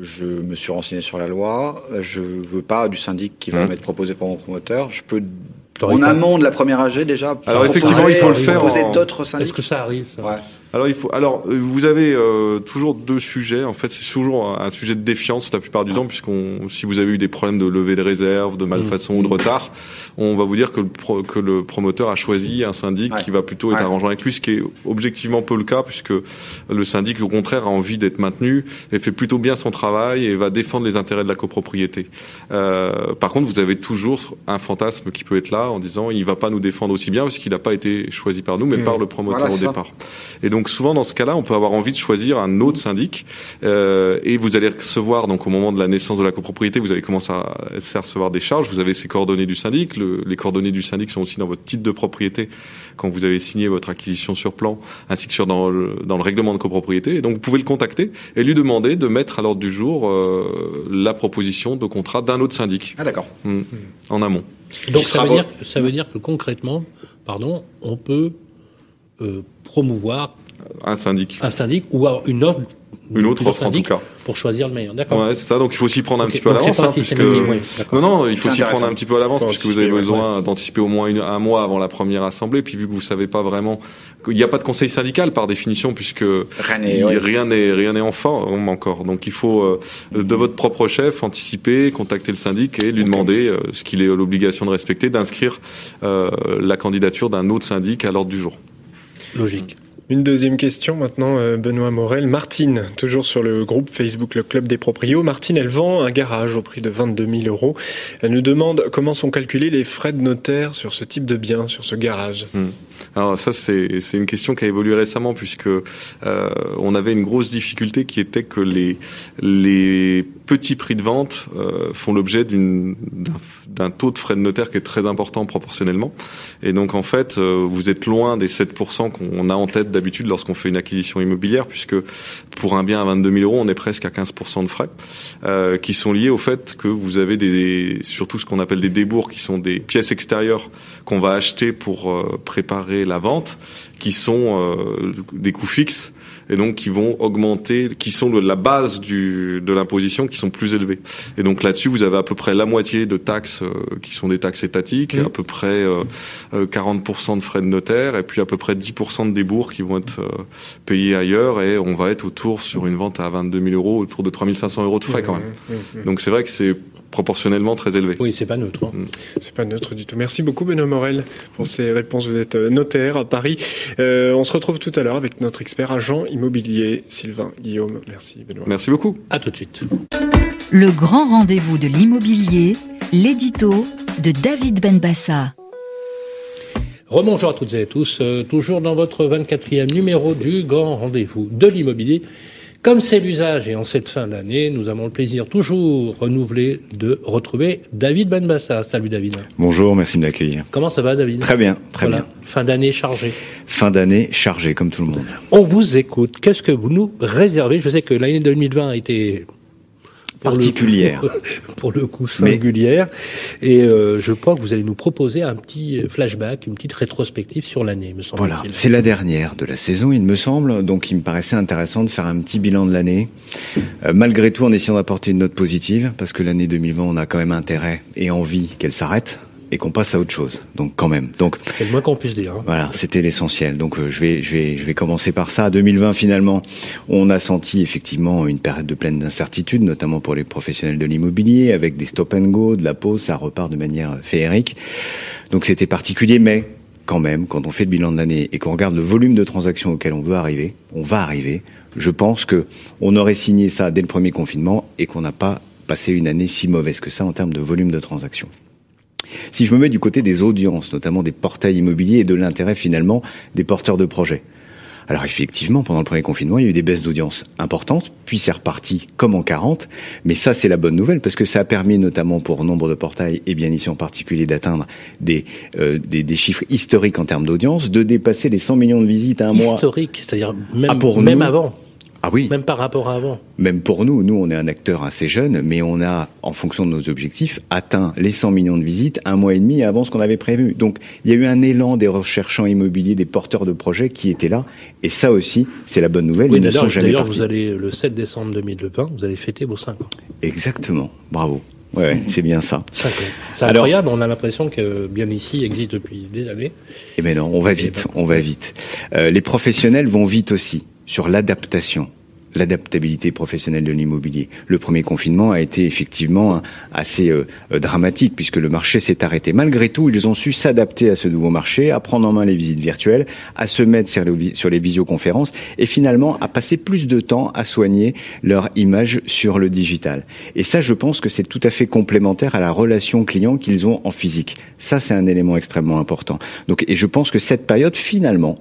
je me suis renseigné sur la loi, euh, je veux pas du syndic qui va Mmh. m'être proposé par mon promoteur, je peux en amont de la première AG déjà Alors, proposer- effectivement, il faut le faire proposer en- d'autres syndics. Est-ce que ça arrive ça Ouais. Alors il faut. Alors euh, vous avez euh, toujours deux sujets. En fait, c'est toujours un sujet de défiance la plupart du temps, puisqu'on, si vous avez eu des problèmes de levée de réserve, de malfaçon ou de retard, on va vous dire que le, pro- que le promoteur a choisi un syndic qui va plutôt être Ouais. arrangeant avec lui, ce qui est objectivement peu le cas, puisque le syndic, au contraire, a envie d'être maintenu et fait plutôt bien son travail et va défendre les intérêts de la copropriété. Euh, par contre, vous avez toujours un fantasme qui peut être là en disant il va pas nous défendre aussi bien parce qu'il n'a pas été choisi par nous, mais Mmh. par le promoteur Voilà, au départ. Et donc souvent dans ce cas-là, on peut avoir envie de choisir un autre syndic euh, et vous allez recevoir donc au moment de la naissance de la copropriété, vous allez commencer à, à recevoir des charges. Vous avez ces coordonnées du syndic. Le- les coordonnées du syndic sont aussi dans votre titre de propriété quand vous avez signé votre acquisition sur plan, ainsi que sur dans le, dans le règlement de copropriété. Et donc vous pouvez le contacter et lui demander de mettre à l'ordre du jour euh, la proposition de contrat d'un autre syndic. Ah d'accord. Mm. En amont. Donc veut, dire, ça veut dire que concrètement, pardon, on peut euh, promouvoir un syndic, un syndic ou alors une offre Une autre plusieurs offre, en tout syndics cas. pour choisir le meilleur. D'accord. Ouais, c'est ça. Donc il faut s'y prendre un petit peu à l'avance, hein, puisque oui, non, non, il faut s'y prendre un petit peu à l'avance, puisque vous avez besoin d'anticiper au moins une- un mois avant la première assemblée. Puis vu que vous savez pas vraiment, il n'y a pas de conseil syndical par définition, puisque n'est- rien n'est rien n'est en forme encore. Donc il faut euh, de votre propre chef anticiper, contacter le syndic et lui demander euh, ce qu'il est l'obligation de respecter, d'inscrire euh, la candidature d'un autre syndic à l'ordre du jour. Logique. Une deuxième question maintenant, euh, Benoît Morel. Martine, toujours sur le groupe Facebook Le Club des Proprios. Martine, elle vend un garage au prix de 22 000 euros. Elle nous demande comment sont calculés les frais de notaire sur ce type de bien, sur ce garage. Alors ça c'est une question qui a évolué récemment puisque euh, on avait une grosse difficulté qui était que les les petits prix de vente euh, font l'objet d'un taux de frais de notaire qui est très important proportionnellement. Et donc en fait euh, vous êtes loin des 7% qu'on a en tête d'habitude lorsqu'on fait une acquisition immobilière puisque pour un bien à 22 000 euros on est presque à 15% de frais euh, qui sont liés au fait que vous avez des surtout ce qu'on appelle des débours qui sont des pièces extérieures qu'on va acheter pour euh, la vente, qui sont euh, des coûts fixes et donc qui vont augmenter, qui sont le- la base du, de l'imposition, qui sont plus élevés. Et donc là-dessus, vous avez à peu près la moitié de taxes euh, qui sont des taxes étatiques, à peu près euh, euh, 40% de frais de notaire, et puis à peu près 10% de débours qui vont être euh, payés ailleurs, et on va être autour sur une vente à 22 000 euros, autour de 3 500 euros de frais quand même. Mmh, mmh. Donc c'est vrai que c'est proportionnellement très élevé. Oui, c'est pas neutre. hein. C'est pas neutre du tout. Merci beaucoup Benoît Morel pour ces réponses. Vous êtes euh, notaire à Paris. Euh, on se retrouve tout à l'heure avec notre expert agent immobilier Sylvain Guillaume. Merci Benoît. Merci beaucoup. À tout de suite. Le grand rendez-vous de l'immobilier, l'édito de David Benbassa. Rebonjour à toutes et à tous, euh, toujours dans votre 24e numéro du grand rendez-vous de l'immobilier. Comme c'est l'usage et en cette fin d'année, nous avons le plaisir toujours renouvelé de retrouver David Benbassa. Salut David. Bonjour, merci de m'accueillir. Comment ça va David? Très bien, très Voilà, bien. Fin d'année chargée. Fin d'année chargée, comme tout le monde. On vous écoute. Qu'est-ce que vous nous réservez? Je sais que l'année 2020 a été pour le coup- Particulière. pour le coup singulière. Et euh, je crois que vous allez nous proposer un petit flashback, une petite rétrospective sur l'année, me semble-t-il. Voilà, c'est la dernière de la saison, il me semble, donc il me paraissait intéressant de faire un petit bilan de l'année, Euh, malgré tout en essayant d'apporter une note positive, parce que l'année 2020, on a quand même intérêt et envie qu'elle s'arrête et qu'on passe à autre chose. Donc quand même. Donc C'est le moins qu'on puisse dire. hein. Voilà, c'était l'essentiel. Donc euh, je vais je vais je vais commencer par ça. 2020 finalement, on a senti effectivement une période de pleine d'incertitude, notamment pour les professionnels de l'immobilier, avec des stop and go, de la pause, ça repart de manière féerique. Donc c'était particulier, mais quand même, quand on fait le bilan de l'année et qu'on regarde le volume de transactions auquel on veut arriver, on va arriver. Je pense que on aurait signé ça dès le premier confinement et qu'on n'a pas passé une année si mauvaise que ça en termes de volume de transactions. Si je me mets du côté des audiences, notamment des portails immobiliers et de l'intérêt finalement des porteurs de projets. Alors effectivement, pendant le premier confinement, il y a eu des baisses d'audience importantes, puis c'est reparti comme en 40, mais ça c'est la bonne nouvelle parce que ça a permis notamment pour nombre de portails, et bien ici en particulier, d'atteindre des, euh, des, des chiffres historiques en termes d'audience, de dépasser les 100 millions de visites à un mois. Historique, c'est-à-dire même, Ah, pour même nous avant. Ah oui. Même par rapport à avant. Même pour nous, nous on est un acteur assez jeune, mais on a, en fonction de nos objectifs, atteint les 100 millions de visites un mois et demi avant ce qu'on avait prévu. Donc il y a eu un élan des recherchants immobiliers, des porteurs de projets qui étaient là, et ça aussi, c'est la bonne nouvelle, Oui, ils ne sont jamais d'ailleurs, vous allez, le 7 décembre 2020, vous allez fêter vos 5 ans. Exactement, bravo. Ouais, c'est bien ça. 5 ans. C'est Alors- incroyable, on a l'impression que bien ici existe depuis des années. Eh ben non, on va vite, on va vite. Euh, les professionnels vont vite aussi sur l'adaptation, l'adaptabilité professionnelle de l'immobilier. Le premier confinement a été effectivement assez euh, euh, dramatique puisque le marché s'est arrêté. Malgré tout, ils ont su s'adapter à ce nouveau marché, à prendre en main les visites virtuelles, à se mettre sur sur les visioconférences et finalement à passer plus de temps à soigner leur image sur le digital. Et ça, je pense que c'est tout à fait complémentaire à la relation client qu'ils ont en physique. Ça, c'est un élément extrêmement important. Donc, et je pense que cette période, finalement,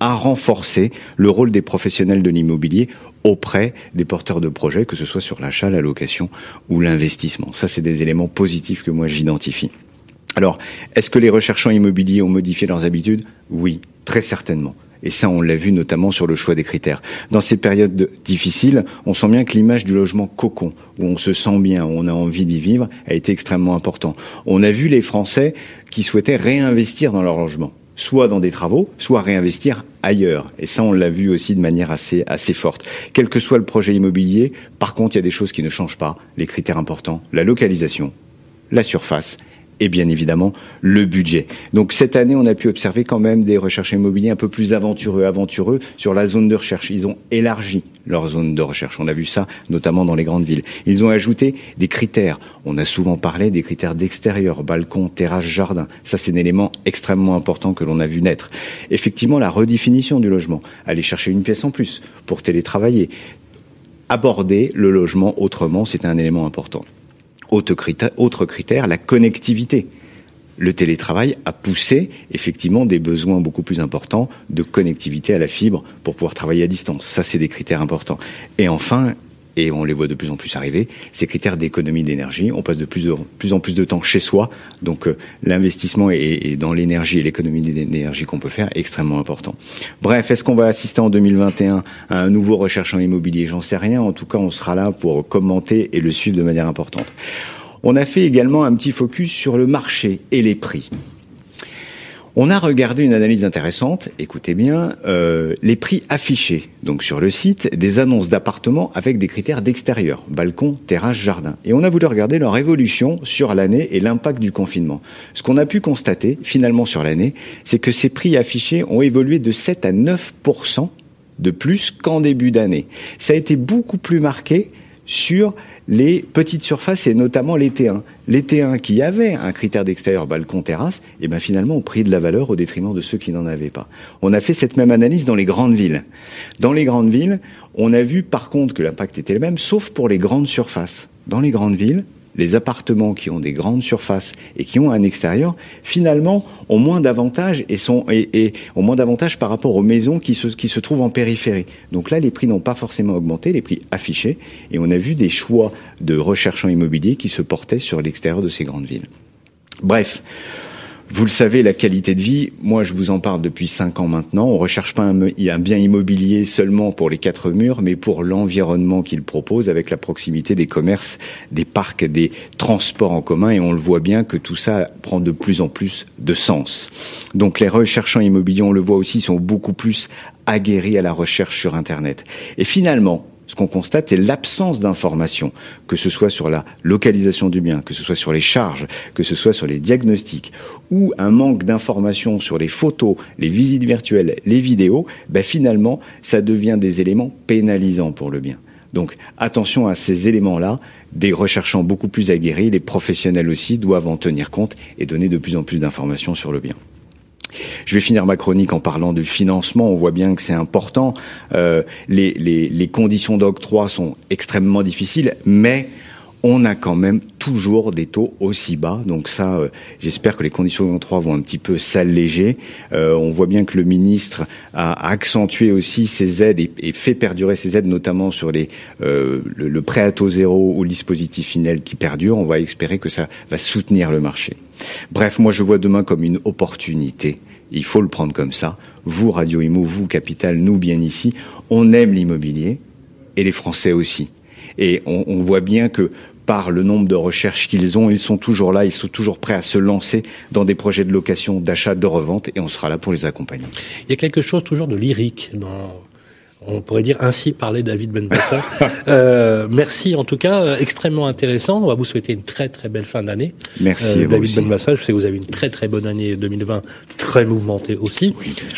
a renforcé le rôle des professionnels de l'immobilier auprès des porteurs de projets, que ce soit sur l'achat, la location ou l'investissement. Ça, c'est des éléments positifs que moi j'identifie. Alors, est-ce que les recherchants immobiliers ont modifié leurs habitudes? Oui, très certainement. Et ça, on l'a vu notamment sur le choix des critères. Dans ces périodes de- difficiles, on sent bien que l'image du logement cocon, où on se sent bien, où on a envie d'y vivre, a été extrêmement important. On a vu les Français qui souhaitaient réinvestir dans leur logement. Soit dans des travaux, soit réinvestir ailleurs. Et ça, on l'a vu aussi de manière assez, assez forte. Quel que soit le projet immobilier, par contre, il y a des choses qui ne changent pas. Les critères importants, la localisation, la surface et bien évidemment le budget. Donc cette année, on a pu observer quand même des recherches immobiliers un peu plus aventureux, aventureux sur la zone de recherche. Ils ont élargi leur zone de recherche. On a vu ça notamment dans les grandes villes. Ils ont ajouté des critères. On a souvent parlé des critères d'extérieur, balcon, terrasse, jardin. Ça, c'est un élément extrêmement important que l'on a vu naître. Effectivement, la redéfinition du logement. Aller chercher une pièce en plus pour télétravailler. Aborder le logement autrement, c'est un élément important. Autre critère, la connectivité. Le télétravail a poussé effectivement des besoins beaucoup plus importants de connectivité à la fibre pour pouvoir travailler à distance. Ça, c'est des critères importants. Et enfin, et on les voit de plus en plus arriver, ces critères d'économie d'énergie. On passe de plus, en plus en de temps chez soi, donc euh, l'investissement est, dans l'énergie et l'économie d'énergie qu'on peut faire est extrêmement important. Bref, est-ce qu'on va assister en 2021 à un nouveau recherchant immobilier? J'en sais rien. En tout cas, on sera là pour commenter et le suivre de manière importante. On a fait également un petit focus sur le marché et les prix. On a regardé une analyse intéressante, écoutez bien, euh, les prix affichés, donc sur le site, des annonces d'appartements avec des critères d'extérieur, balcon, terrasse, jardin. Et on a voulu regarder leur évolution sur l'année et l'impact du confinement. Ce qu'on a pu constater, finalement, sur l'année, c'est que ces prix affichés ont évolué de 7 à 9% de plus qu'en début d'année. Ça a été beaucoup plus marqué sur les petites surfaces et notamment les T1. Les T1 qui avaient un critère d'extérieur balcon terrasse, et eh ben finalement ont pris de la valeur au détriment de ceux qui n'en avaient pas. On a fait cette même analyse dans les grandes villes. Dans les grandes villes, on a vu par contre que l'impact était le même, sauf pour les grandes surfaces. Dans les grandes villes, les appartements qui ont des grandes surfaces et qui ont un extérieur, finalement, ont moins d'avantages et, sont, et, ont moins d'avantages par rapport aux maisons qui se, qui se trouvent en périphérie. Donc là, les prix n'ont pas forcément augmenté, les prix affichés, et on a vu des choix de recherchants immobiliers qui se portaient sur l'extérieur de ces grandes villes. Bref, vous le savez, la qualité de vie, moi je vous en parle depuis cinq ans maintenant. On recherche pas un, bien immobilier seulement pour les quatre murs, mais pour l'environnement qu'il propose avec la proximité des commerces, des parcs, des transports en commun. Et on le voit bien que tout ça prend de plus en plus de sens. Donc les recherchants immobiliers, on le voit aussi, sont beaucoup plus aguerris à la recherche sur Internet. Et finalement, ce qu'on constate, c'est l'absence d'informations, que ce soit sur la localisation du bien, que ce soit sur les charges, que ce soit sur les diagnostics, ou un manque d'informations sur les photos, les visites virtuelles, les vidéos, ben finalement, ça devient des éléments pénalisants pour le bien. Donc attention à ces éléments-là, des recherchants beaucoup plus aguerris, les professionnels aussi doivent en tenir compte et donner de plus en plus d'informations sur le bien. Je vais finir ma chronique en parlant du financement. On voit bien que c'est important. Euh, les, les, les conditions d'octroi sont extrêmement difficiles, mais on a quand même toujours des taux aussi bas. Donc ça, euh, j'espère que les conditions d'octroi vont un petit peu s'alléger. Euh, on voit bien que le ministre a accentué aussi ces aides et, fait perdurer ces aides, notamment sur les, euh, le, le, prêt à taux zéro ou le dispositif Finel qui perdure. On va espérer que ça va soutenir le marché. Bref, moi je vois demain comme une opportunité. Il faut le prendre comme ça. Vous, Radio Imo, vous, Capital, nous bien ici, on aime l'immobilier et les Français aussi. Et on, on voit bien que par le nombre de recherches qu'ils ont, ils sont toujours là, ils sont toujours prêts à se lancer dans des projets de location, d'achat, de revente, et on sera là pour les accompagner. Il y a quelque chose toujours de lyrique dans on pourrait dire ainsi parler David Benbassa. euh, merci en tout cas, euh, extrêmement intéressant. On va vous souhaiter une très très belle fin d'année. Merci. Euh, David Benbassa, je sais que vous avez une très très bonne année 2020, très mouvementée aussi.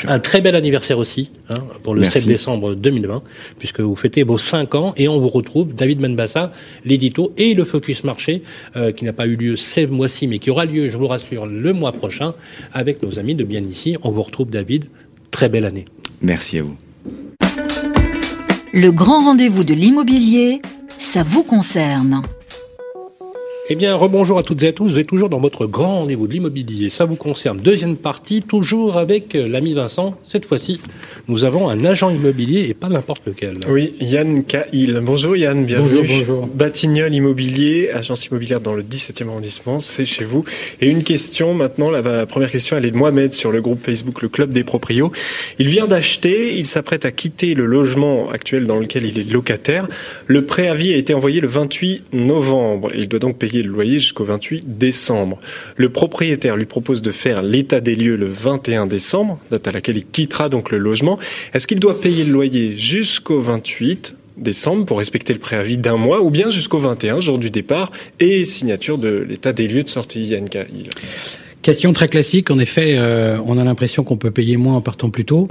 un très bel anniversaire aussi hein, pour le 7 décembre 2020, puisque vous fêtez vos 5 ans et on vous retrouve David Benbassa, l'édito et le Focus Marché, euh, qui n'a pas eu lieu ce mois-ci, mais qui aura lieu, je vous rassure, le mois prochain avec nos amis de bien ici. On vous retrouve David. Très belle année. Merci à vous. Le grand rendez-vous de l'immobilier, ça vous concerne. Eh bien, rebonjour à toutes et à tous. Vous êtes toujours dans votre grand rendez-vous de l'immobilier. Ça vous concerne. Deuxième partie, toujours avec euh, l'ami Vincent. Cette fois-ci, nous avons un agent immobilier et pas n'importe lequel. Oui, Yann Cahill. Bonjour Yann, bienvenue. Bonjour, bonjour. Batignolles Immobilier, agence immobilière dans le 17e arrondissement, c'est chez vous. Et une question maintenant, la, première question, elle est de Mohamed sur le groupe Facebook Le Club des Proprios. Il vient d'acheter, il s'apprête à quitter le logement actuel dans lequel il est locataire. Le préavis a été envoyé le 28 novembre. Il doit donc payer le loyer jusqu'au 28 décembre. Le propriétaire lui propose de faire l'état des lieux le 21 décembre, date à laquelle il quittera donc le logement. Est-ce qu'il doit payer le loyer jusqu'au 28 décembre pour respecter le préavis d'un mois ou bien jusqu'au 21, jour du départ et signature de l'état des lieux de sortie Yann Question très classique. En effet, euh, on a l'impression qu'on peut payer moins en partant plus tôt.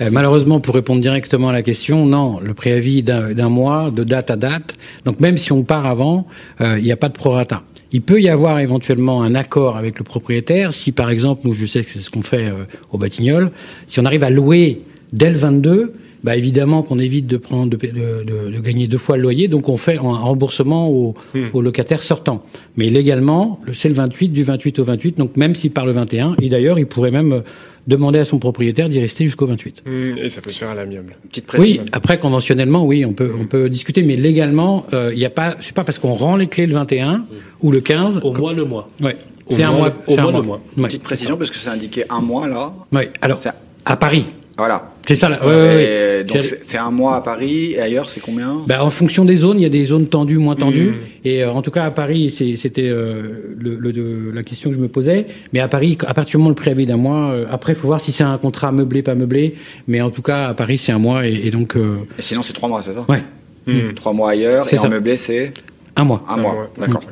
Euh, malheureusement, pour répondre directement à la question, non. Le préavis d'un mois, de date à date. Donc même si on part avant, euh, il n'y a pas de prorata. Il peut y avoir éventuellement un accord avec le propriétaire si, par exemple, nous, je sais que c'est ce qu'on fait euh, au Batignolles, si on arrive à louer dès le 22, bah évidemment qu'on évite de prendre de, de- de- de gagner deux fois le loyer, donc on fait un remboursement au, au locataire sortant. Mais légalement, le- c'est le 28 du 28 au 28, donc même s'il part le 21, et d'ailleurs il pourrait même euh, demander à son propriétaire d'y rester jusqu'au 28. Hmm, Et ça peut se faire à l'amiable. Petite Oui, après conventionnellement, oui, on peut on peut discuter, mais légalement, euh, a pas, c'est pas parce qu'on rend les clés le 21 ou le 15. Au mois le mois. Ouais, Au c'est un mois au c'est un mois le mois. mois. Ouais. Petite précision parce que c'est indiqué un mois là. Ouais, alors à Paris. Voilà. C'est ça, là. Ouais, ouais, ouais. Donc C'est- un mois à Paris et ailleurs c'est combien? Ben, en fonction des zones, il y a des zones tendues, moins tendues. Mhm. Et euh, en tout cas, à Paris, c'est- c'était euh, le, le- la question que je me posais. Mais à Paris, à partir du moment où le préavis d'un mois, euh, après, il faut voir si c'est un contrat meublé, pas meublé. Mais en tout cas, à Paris, c'est un mois. Et, et donc, euh, Et sinon c'est trois mois, c'est ça? Ouais. Hmm. Trois mois ailleurs C'est et en ça. meublé c'est un mois. un mois. D'accord.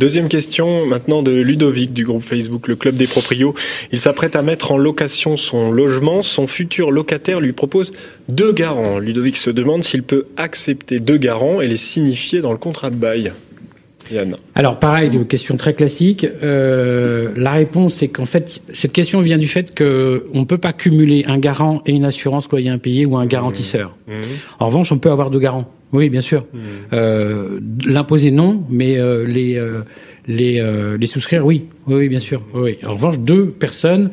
Deuxième question maintenant de Ludovic du groupe Facebook Le Club des Proprios. Il s'apprête à mettre en location son logement. Son futur locataire lui propose deux garants. Ludovic se demande s'il peut accepter deux garants et les signifier dans le contrat de bail. Yann. Alors pareil, une question très classique. Euh, la réponse c'est qu'en fait, cette question vient du fait que on peut pas cumuler un garant et une assurance loyer impayé ou un garantisseur. En revanche, on peut avoir deux garants. Oui, bien sûr. Euh, L'imposer non, mais euh, les euh, les les souscrire oui. Oui, oui, bien sûr. Oui. En revanche, deux personnes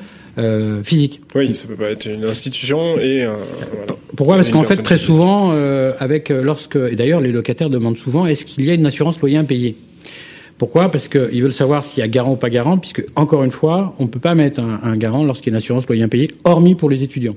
physiques. Oui, ça peut pas être une institution et un, voilà. Pourquoi? Parce qu'en fait, très souvent, avec lorsque et d'ailleurs les locataires demandent souvent, est-ce qu'il y a une assurance loyer impayé Pourquoi? Parce qu'ils veulent savoir s'il y a garant ou pas garant, puisque encore une fois, on ne peut pas mettre un, un garant lorsqu'il y a une assurance loyer impayé, hormis pour les étudiants.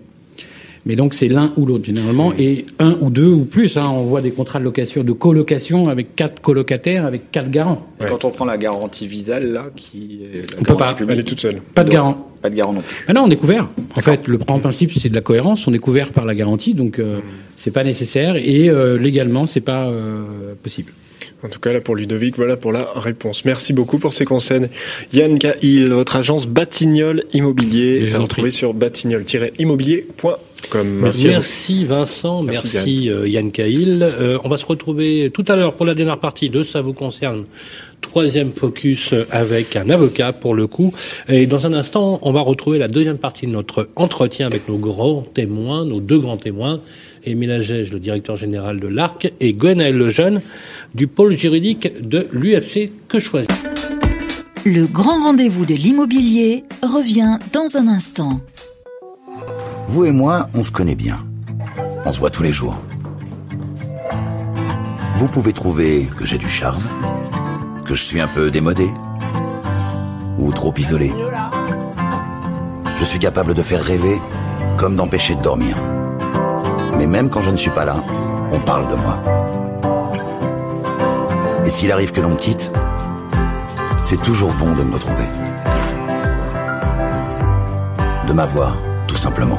Mais donc c'est l'un ou l'autre généralement, et un ou deux ou plus. Hein, on voit des contrats de location, de colocation avec quatre colocataires, avec quatre garants. Quand on prend la garantie visale là, qui est la On peut pas. publique, Elle est toute seule. Pas de garant. Pas de garant non plus. Ah non, on est couvert. En fait, le en principe, c'est de la cohérence. On est couvert par la garantie, donc euh, c'est pas nécessaire et euh, légalement, c'est pas euh, possible. En tout cas, là, pour Ludovic, voilà pour la réponse. Merci beaucoup pour ces conseils. Yann Cahill, votre agence Batignolles Immobilier, est à retrouver sur Merci. Vincent, Merci, merci, euh, Yann Cahill. Euh, on va se retrouver tout à l'heure pour la dernière partie de Ça vous concerne. Troisième focus avec un avocat pour le coup. Et dans un instant, on va retrouver la deuxième partie de notre entretien avec nos grands témoins, nos deux grands témoins, Émile Agege, le directeur général de l'ARC, et Gwenaël Lejeune du pôle juridique de l'UFC Que Choisir. Le grand rendez-vous de l'immobilier revient dans un instant. Vous et moi, on se connaît bien. On se voit tous les jours. Vous pouvez trouver que j'ai du charme, que je suis un peu démodé, ou trop isolé. Je suis capable de faire rêver, comme d'empêcher de dormir. Mais même quand je ne suis pas là, on parle de moi. Et s'il arrive que l'on me quitte, c'est toujours bon de me retrouver. De m'avoir, tout simplement.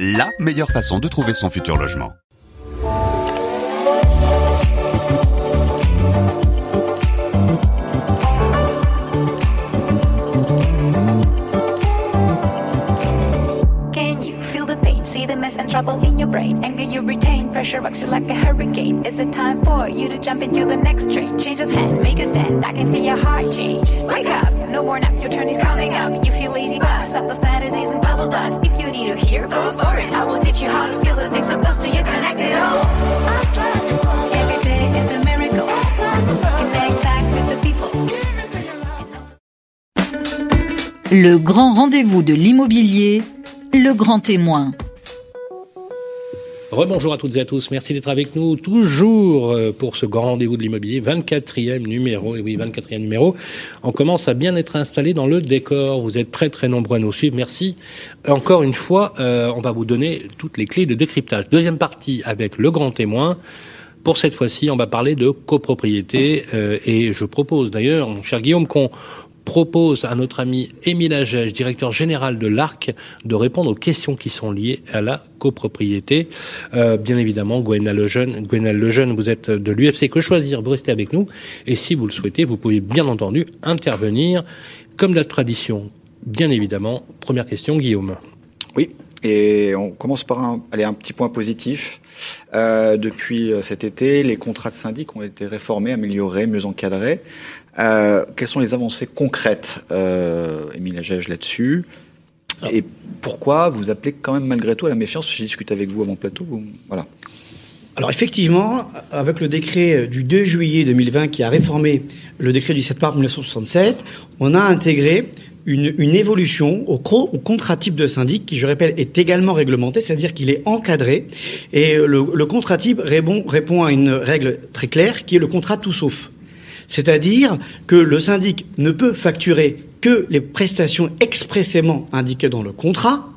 la meilleure façon de trouver son futur logement. Trouble in your brain. Anger you retain, pressure rocks you like a hurricane. Is it time for you to jump into the next train? Change of hand, make a stand. I can see your heart change. Wake up, No more nap, your turn is coming up. You feel lazy, but stop the fantasies and bubble dust. If you need to hear, go for it. I will teach you how to feel the things so close to you, connect it oh. all. Every day is a miracle. Connect back with the people. Le grand rendez-vous de l'immobilier, le grand témoin. Rebonjour à toutes et à tous, merci d'être avec nous toujours euh, pour ce grand rendez-vous de l'immobilier, 24e numéro, et oui 24e numéro. On commence à bien être installé dans le décor, vous êtes très très nombreux à nous suivre, merci. Encore une fois, euh, on va vous donner toutes les clés de décryptage. Deuxième partie avec le grand témoin. Pour cette fois-ci, on va parler de copropriété euh, et je propose d'ailleurs, mon cher Guillaume, qu'on propose à notre ami Émile Agege, directeur général de l'ARC, de répondre aux questions qui sont liées à la copropriété. Euh, bien évidemment, Gwenal Lejeune, Gwenal Lejeune, vous êtes de l'UFC Que Choisir, vous restez avec nous. Et si vous le souhaitez, vous pouvez bien entendu intervenir comme la tradition. Bien évidemment, première question, Guillaume. Oui, et on commence par un, aller un petit point positif. Euh, depuis cet été, les contrats de syndic ont été réformés, améliorés, mieux encadrés. Euh, quelles sont les avancées concrètes, euh, Émile là-dessus? Et pourquoi vous appelez quand même malgré tout à la méfiance? J'ai discuté avec vous avant le plateau. Voilà. Alors effectivement, avec le décret du 2 juillet 2020 qui a réformé le décret du 7 mars 1967, on a intégré une, une évolution au, au, contrat type de syndic qui, je répète, est également réglementé, c'est-à-dire qu'il est encadré. Et le, le contrat type répond, répond à une règle très claire qui est le contrat tout sauf. C'est-à-dire que le syndic ne peut facturer que les prestations expressément indiquées dans le contrat,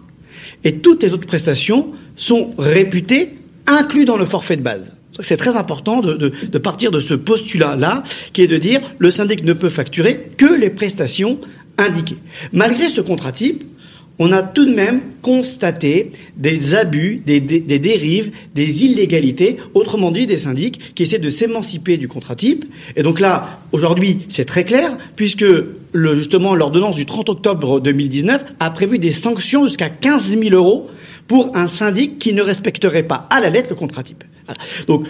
et toutes les autres prestations sont réputées inclus dans le forfait de base. C'est très important de, partir de ce postulat-là, qui est de dire le syndic ne peut facturer que les prestations indiquées. Malgré ce contrat type, on a tout de même constaté des abus, des, dérives, des illégalités, autrement dit des syndics qui essaient de s'émanciper du contrat type. Et donc là, aujourd'hui, c'est très clair, puisque le, justement l'ordonnance du 30 octobre 2019 a prévu des sanctions jusqu'à 15 000 euros pour un syndic qui ne respecterait pas à la lettre le contrat type. Voilà. Donc,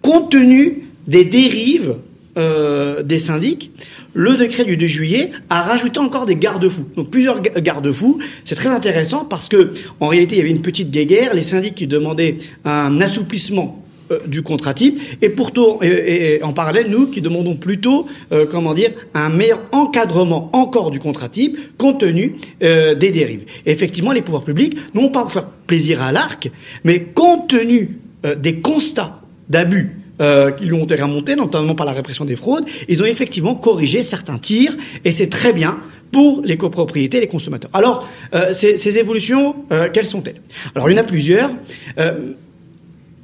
compte tenu des dérives euh, des syndics, le décret du 2 juillet a rajouté encore des garde-fous. Donc plusieurs garde-fous. C'est très intéressant parce que en réalité, il y avait une petite guéguerre. Les syndics qui demandaient un assouplissement euh, du contrat type et pourtant en parallèle nous qui demandons plutôt euh, comment dire un meilleur encadrement encore du contrat type compte tenu euh, des dérives. Effectivement, les pouvoirs publics non pas pour faire plaisir à l'arc, mais compte tenu des constats d'abus euh, qui lui ont été remontés, notamment par la répression des fraudes, ils ont effectivement corrigé certains tirs, et c'est très bien pour les copropriétés et les consommateurs. Alors, euh, ces, ces, évolutions, euh, quelles sont-elles? Alors, il y en a plusieurs.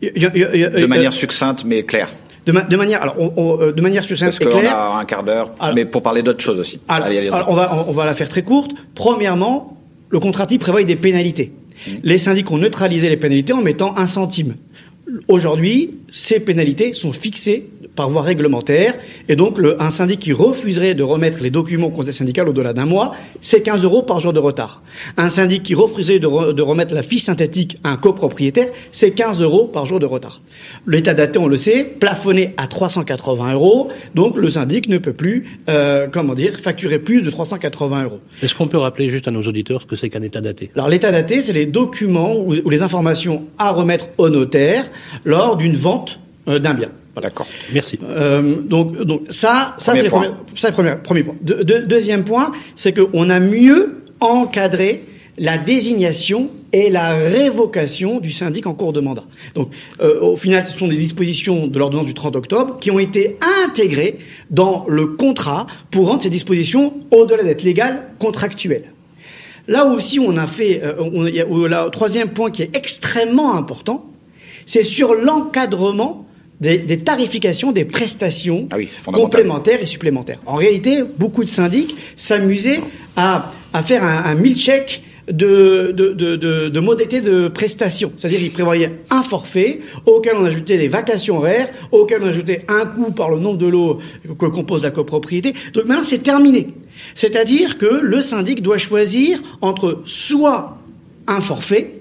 Y, y, y, de manière succincte, mais claire. De, ma, de, manière, alors, on, on, de manière succincte Parce qu'on a un quart d'heure, mais pour parler d'autres choses aussi. Alors, allez, allez, alors on, va, on va la faire très courte. Premièrement, le contrat type prévoit des pénalités. Mmh. Les syndics ont neutralisé les pénalités en mettant un centime. Aujourd'hui, ces pénalités sont fixées par voie réglementaire, et donc le, un syndic qui refuserait de remettre les documents au conseil syndical au-delà d'un mois, c'est 15 euros par jour de retard. Un syndic qui refuserait de, re, de remettre la fiche synthétique à un copropriétaire, c'est 15 euros par jour de retard. L'état daté, on le sait, plafonné à 380 euros, donc le syndic ne peut plus, euh, comment dire, facturer plus de 380 euros. Est-ce qu'on peut rappeler juste à nos auditeurs ce que c'est qu'un état daté? Alors l'état daté, c'est les documents ou, ou les informations à remettre au notaire lors d'une vente euh, d'un bien. D'accord. Merci. Euh, donc, donc ça, ça c'est le premier, ça, premier, premier point. De, de, deuxième point, c'est qu'on a mieux encadré la désignation et la révocation du syndic en cours de mandat. Donc, euh, au final, ce sont des dispositions de l'ordonnance du 30 octobre qui ont été intégrées dans le contrat pour rendre ces dispositions, au-delà d'être légales, contractuelles. Là aussi, on a fait, euh, on, il y a, le troisième point qui est extrêmement important, c'est sur l'encadrement des, des, tarifications des prestations ah oui, complémentaires et supplémentaires. En réalité, beaucoup de syndics s'amusaient à, à, faire un, un milkshake de, de, de, de, de de prestations. C'est-à-dire ils prévoyaient un forfait auquel on ajoutait des vacations horaires, auquel on ajoutait un coût par le nombre de lots que compose la copropriété. Donc maintenant, c'est terminé. C'est-à-dire que le syndic doit choisir entre soit un forfait,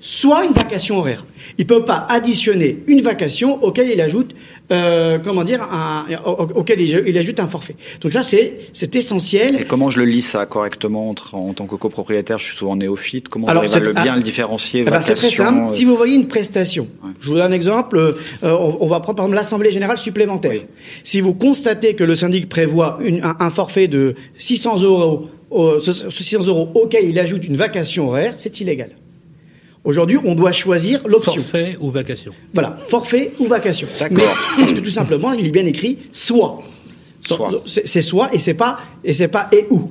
soit une vacation horaire. Il ne peut pas additionner une vacation auquel il ajoute, euh, comment dire, un, auquel il, ajoute un forfait. Donc ça, c'est c'est essentiel. Et comment je le lis ça correctement entre, en tant que copropriétaire Je suis souvent néophyte. Comment j'arrive à le bien le différencier eh ben C'est très simple. Euh... Si vous voyez une prestation, ouais. je vous donne un exemple. Euh, on, on, va prendre par exemple l'assemblée générale supplémentaire. Oui. Si vous constatez que le syndic prévoit une, un, un forfait de 600 euros euh, ce, ce 600 euros auquel il ajoute une vacation horaire, c'est illégal. Aujourd'hui, on doit choisir l'option. Forfait ou vacation. Voilà, forfait ou vacation. D'accord. Parce que tout simplement, il est bien écrit soit. C'est soit et c'est pas et c'est pas et ou.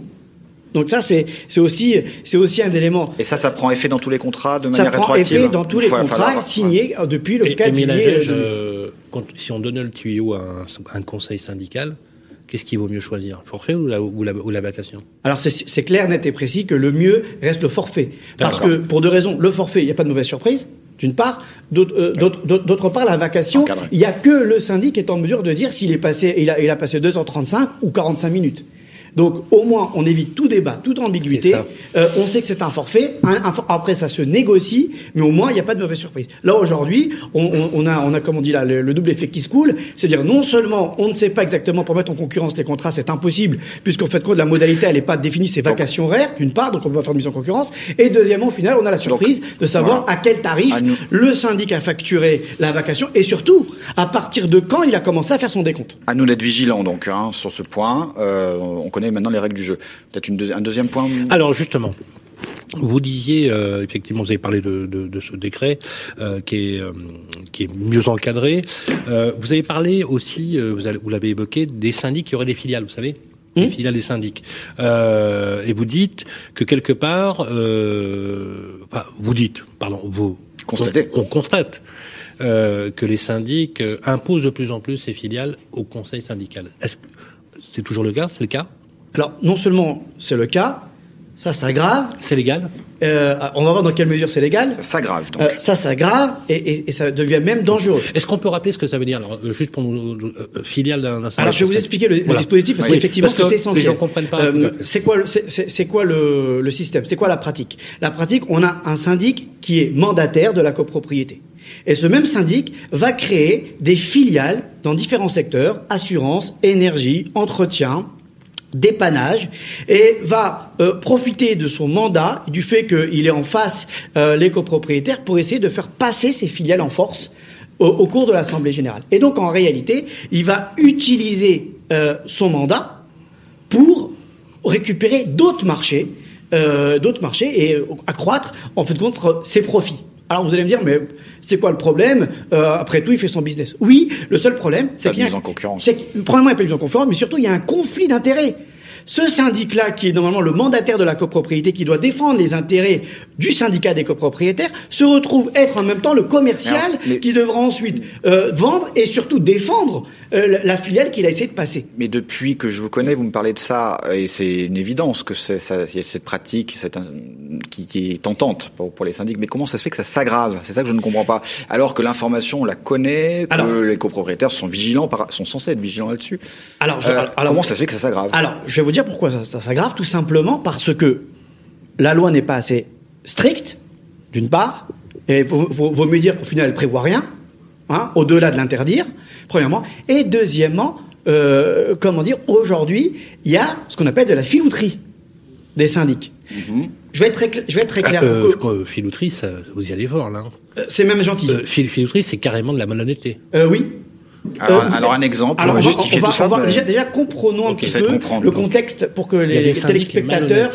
Donc ça, c'est aussi c'est aussi un élément. Et ça, ça prend effet dans tous les contrats de Ça manière prend rétroactive. effet dans tous les contrats falloir- signés euh, depuis le Et, 4 Émile juillet. Agege, euh, quand- si on donnait le tuyau à un, un conseil syndical, qu'est-ce qu'il vaut mieux choisir Forfait ou la, ou la, ou la vacation? Alors c'est- clair, net et précis que le mieux reste le forfait. Parce que pour deux raisons, le forfait, il n'y a pas de mauvaise surprise. D'une part, d'autre euh, part, la vacation, il n'y a que le syndic qui est en mesure de dire s'il est passé, il a, il a passé 235 ou 45 minutes. Donc au moins, on évite tout débat, toute ambiguïté. Euh, on sait que c'est un forfait. Un- un for- après, ça se négocie, mais au moins, il n'y a pas de mauvaise surprise. Là aujourd'hui, on, on- on a, on a, comme on dit là, le, le double effet qui se coule, c'est-à-dire non seulement on ne sait pas exactement pour mettre en concurrence les contrats, c'est impossible, puisqu'en fait, la modalité, elle n'est pas définie, c'est vacation horaire, d'une part, donc on peut pas faire de mise en concurrence, et deuxièmement, au final, on a la surprise de savoir voilà. à quel tarif le syndic a facturé la vacation, et surtout, à partir de quand il a commencé à faire son décompte. À nous d'être vigilants donc hein, sur ce point. Euh, on connaît maintenant les règles du jeu. Peut-être une deuxi- un deuxième point. Alors justement, vous disiez euh, effectivement, vous avez parlé de, de, de ce décret euh, qui est euh, qui est mieux encadré. Euh, vous avez parlé aussi, euh, vous, l'avez évoqué, des syndics qui auraient des filiales, vous savez. Les filiales des syndics. Euh, et vous dites que quelque part, euh, enfin, vous dites, pardon, vous Constatez. On, on constate euh, que les syndics imposent de plus en plus ces filiales au conseil syndical. Est-ce que c'est toujours le cas? C'est le cas? Alors, non seulement c'est le cas, ça s'aggrave. C'est légal Euh, on va voir dans quelle mesure c'est légal. Ça s'aggrave donc. Euh, ça s'aggrave et, et, et ça devient même dangereux. Est-ce qu'on peut rappeler ce que ça veut dire alors, euh, Juste pour nous, euh, filiale d'un Alors je vais vous expliquer le, le dispositif parce Oui, qu'effectivement que c'est essentiel. Les gens comprennent pas. Euh, c'est quoi, le- c'est- c'est c'est quoi le, le système? C'est quoi la pratique? La pratique, on a un syndic qui est mandataire de la copropriété. Et ce même syndic va créer des filiales dans différents secteurs assurance, énergie, entretien, dépannage et va euh, profiter de son mandat du fait qu'il est en face euh, les copropriétaires pour essayer de faire passer ses filiales en force au, cours de l'Assemblée générale. Et donc en réalité, il va utiliser euh, son mandat pour récupérer d'autres marchés, euh, d'autres marchés et accroître en fait compte ses profits. Alors vous allez me dire, mais c'est quoi le problème Euh, Après tout, il fait son business. Oui, le seul problème, c'est qu'il y a- en concurrence. c'est que, premièrement, il n'y a pas de mise en concurrence, mais surtout, il y a un conflit d'intérêts. Ce syndic-là, qui est normalement le mandataire de la copropriété, qui doit défendre les intérêts du syndicat des copropriétaires, se retrouve être en même temps le commercial qui devra ensuite euh, vendre et surtout défendre euh, la- filiale qu'il a essayé de passer. Mais depuis que je vous connais, vous me parlez de ça, et c'est une évidence que c'est ça, il y a cette pratique cette, in- qui, qui est tentante pour, pour les syndics. Mais comment ça se fait que ça s'aggrave? C'est ça que je ne comprends pas. Alors que l'information, on la connaît, que Alors- les copropriétaires sont vigilants, par- sont censés être vigilants là-dessus. Alors, je- Euh, alors- comment ça se fait que ça s'aggrave? Alors, je vais vous dire pourquoi ça, ça s'aggrave, tout simplement parce que la loi n'est pas assez stricte, d'une part, et vaut, vaut- vaut mieux dire qu'au final, elle prévoit rien, hein, au-delà de l'interdire, premièrement, et deuxièmement, euh, comment dire, aujourd'hui, il y a ce qu'on appelle de la filouterie des syndics. Je vais être très, cl- je vais être très clair. Ah, euh, Euh, filouterie, ça, vous y allez fort là. euh, c'est même gentil. Euh, fil- filouterie, c'est carrément de la malhonnêteté. Euh, oui. Alors, Euh, alors un exemple Alors, pour on va- justifier on va- tout ça. on va- mais- déjà, déjà, comprenons un petit peu comprendre, le contexte pour que les, téléspectateurs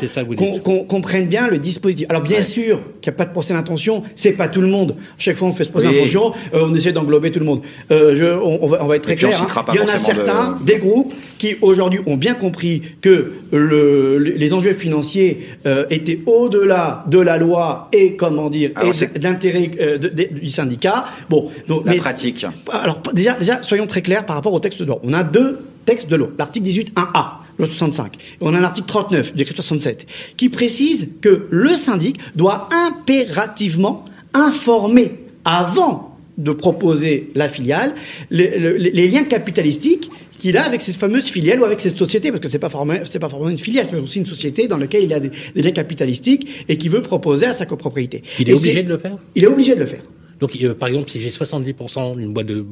comprennent bien le dispositif. Alors, bien sûr qu'il n'y a pas de procès d'intention, c'est pas tout le monde. Chaque fois, on fait ce procès Oui. d'intention, euh, on essaie d'englober tout le monde. Euh, je, on, on va, on va être très clair. hein. Il y en a de- certains, des groupes, qui aujourd'hui ont bien compris que le, les enjeux financiers euh, étaient au-delà de la loi et, comment dire, Alors, et l'intérêt euh, du syndicat. Bon, donc, La mais- pratique. alors déjà, déjà, soyons très clairs par rapport au texte de loi. On a deux textes de loi. L'article 18.1a, loi 65, et on a l'article 39 du décret 67, qui précise que le syndic doit impérativement informer avant de proposer la filiale les, les- les liens capitalistiques qu'il a avec cette fameuse filiale ou avec cette société, parce que c'est pas forcément, c'est pas forcément une filiale, c'est aussi une société dans laquelle il a des, des liens capitalistiques et qui veut proposer à sa copropriété. Il est Et obligé de le faire? Il est obligé de le faire. Donc, euh, par exemple, si j'ai 70% d'une boîte de, de,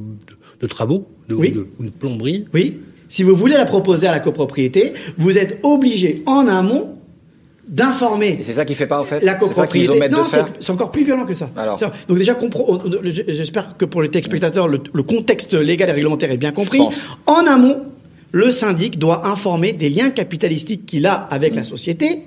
de travaux, de, Oui. de- ou de plomberie, Oui. Si vous voulez la proposer à la copropriété, vous êtes obligé en amont d'informer Et c'est ça qui fait pas au fait la ça copropriété. Non, c'est encore plus violent que ça. Alors. Donc déjà, j'espère que pour les téléspectateurs, le, le contexte légal et réglementaire est bien compris. En amont, le syndic doit informer des liens capitalistiques qu'il a avec la société,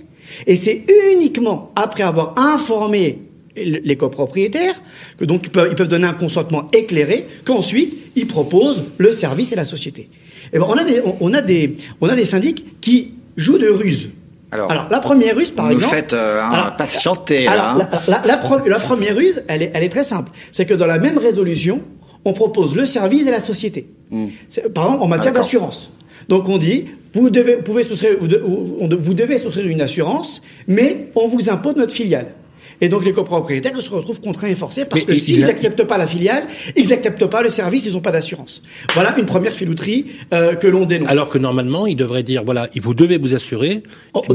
et c'est uniquement après avoir informé les copropriétaires, que donc ils peuvent, ils peuvent donner un consentement éclairé, qu'ensuite ils proposent le service et la société. Et ben on a des, on, on a des, on a des syndics qui jouent de ruse. Alors, la première ruse, par vous exemple. faites euh, Alors, patienter là. hein. la, la- la pre- la première ruse, elle est, elle est très simple. C'est que dans la même résolution, on propose le service et la société. C'est- Par exemple, en matière d'assurance. Donc on dit, vous devez, vous pouvez souscrire, vous, de- vous devez souscrire une assurance, mais on vous impose notre filiale. Et donc les copropriétaires se retrouvent contraints et forcés parce Mais que il- s'ils n'acceptent pas la filiale, ils n'acceptent pas le service, ils n'ont pas d'assurance. Voilà une première filouterie euh, que l'on dénonce. Alors que normalement, il devrait dire voilà, vous devez vous assurer,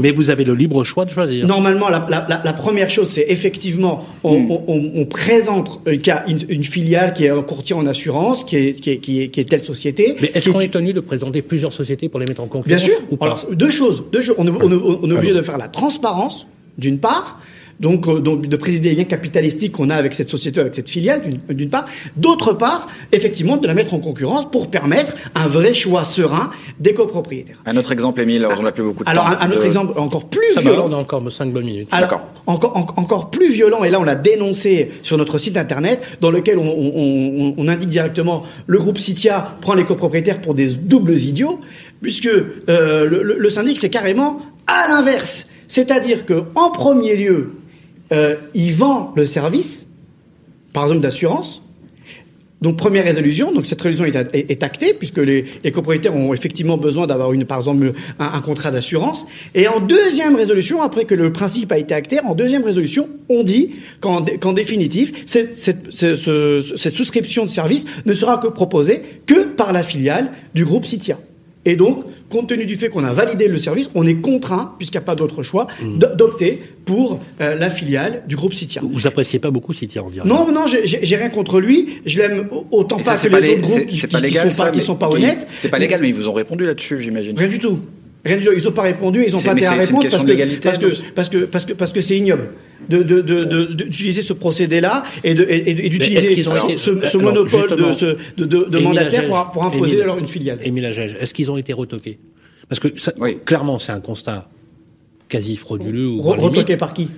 mais vous avez le libre choix de choisir. Normalement, la, la- la- la première chose, c'est effectivement, on, Hmm. on- on- on présente euh, qu'il y a une, une filiale qui est un courtier en assurance, qui est, qui est, qui est, qui est telle société. Mais est-ce qu'on est tenu de présenter plusieurs sociétés pour les mettre en concurrence Bien sûr. ou pas Alors, deux choses. Deux choses. On, est- on est- on est obligé Pardon. de faire la transparence, d'une part. Donc, euh, donc, de présider les liens capitalistiques qu'on a avec cette société, avec cette filiale, d'une- d'une part. D'autre part, effectivement, de la mettre en concurrence pour permettre un vrai choix serein des copropriétaires. Un autre exemple, Émile, alors on n'a plus beaucoup de Alors, temps. un, un autre de- exemple encore plus Ça va, violent. on a encore 5 bonnes minutes. Alors, encore, en- encore plus violent, et là on l'a dénoncé sur notre site internet, dans lequel on, on- on- on indique directement le groupe Citia prend les copropriétaires pour des doubles idiots, puisque euh, le, le- le syndic fait carrément à l'inverse. C'est-à-dire que en premier lieu, euh, il vend le service, par exemple d'assurance, donc première résolution, donc cette résolution est, actée puisque les, les copropriétaires ont effectivement besoin d'avoir par exemple, un, contrat d'assurance. Et en deuxième résolution, après que le principe a été acté, en deuxième résolution, on dit qu'en dé- qu'en définitif, cette, cette, ce- ce- cette souscription de service ne sera que proposée que par la filiale du groupe Citia. Et donc, compte tenu du fait qu'on a validé le service, on est contraint, puisqu'il n'y a pas d'autre choix, d- d'opter pour euh, la filiale du groupe Citia. Vous appréciez pas beaucoup Citia, on dirait. Non, non, j'ai- rien contre lui. Je l'aime autant pas que c'est les autres groupes c'est- qui, légal, sont sont pas honnêtes. C'est pas légal, mais ils vous ont répondu là-dessus, j'imagine. Rien du tout. Rien du tout. Ils n'ont pas répondu, ils n'ont pas intérêt à répondre parce que, légalité, parce que, parce que, parce que, parce que c'est ignoble de, de, de, de- d'utiliser ce procédé-là et d'utiliser ont ce, été- ce alors, monopole de, justement, ce- de, de, de Émile mandataire Agege, pour, pour imposer Émile- alors une filiale. Émile est-ce qu'ils ont été retoqués? Parce que ça- clairement, c'est un constat quasi frauduleux ou Re- voire limite. retoqués par qui?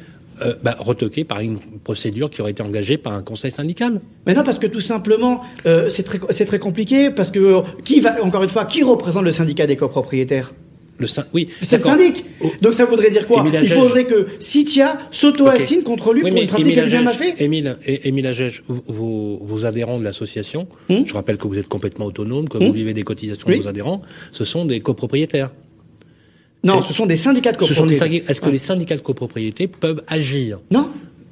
Euh, bah, retoqué par une procédure qui aurait été engagée par un conseil syndical. Mais non, parce que tout simplement, euh, c'est très, c'est très compliqué, parce que euh, qui va, encore une fois, qui représente le syndicat des copropriétaires? Le syn- oui, C'est le syndic. Donc ça voudrait dire quoi? Il faudrait que Citia s'auto-assigne contre lui Oui, pour une pratique qu'elle n'a jamais fait Émile, Émile vos, vos adhérents de l'association, je rappelle que vous êtes complètement autonome, que vous vivez des cotisations Oui. de vos adhérents, ce sont des copropriétaires. Non, ce sont des syndicats de syndicats- Est-ce que les syndicats de copropriété peuvent agir? Non.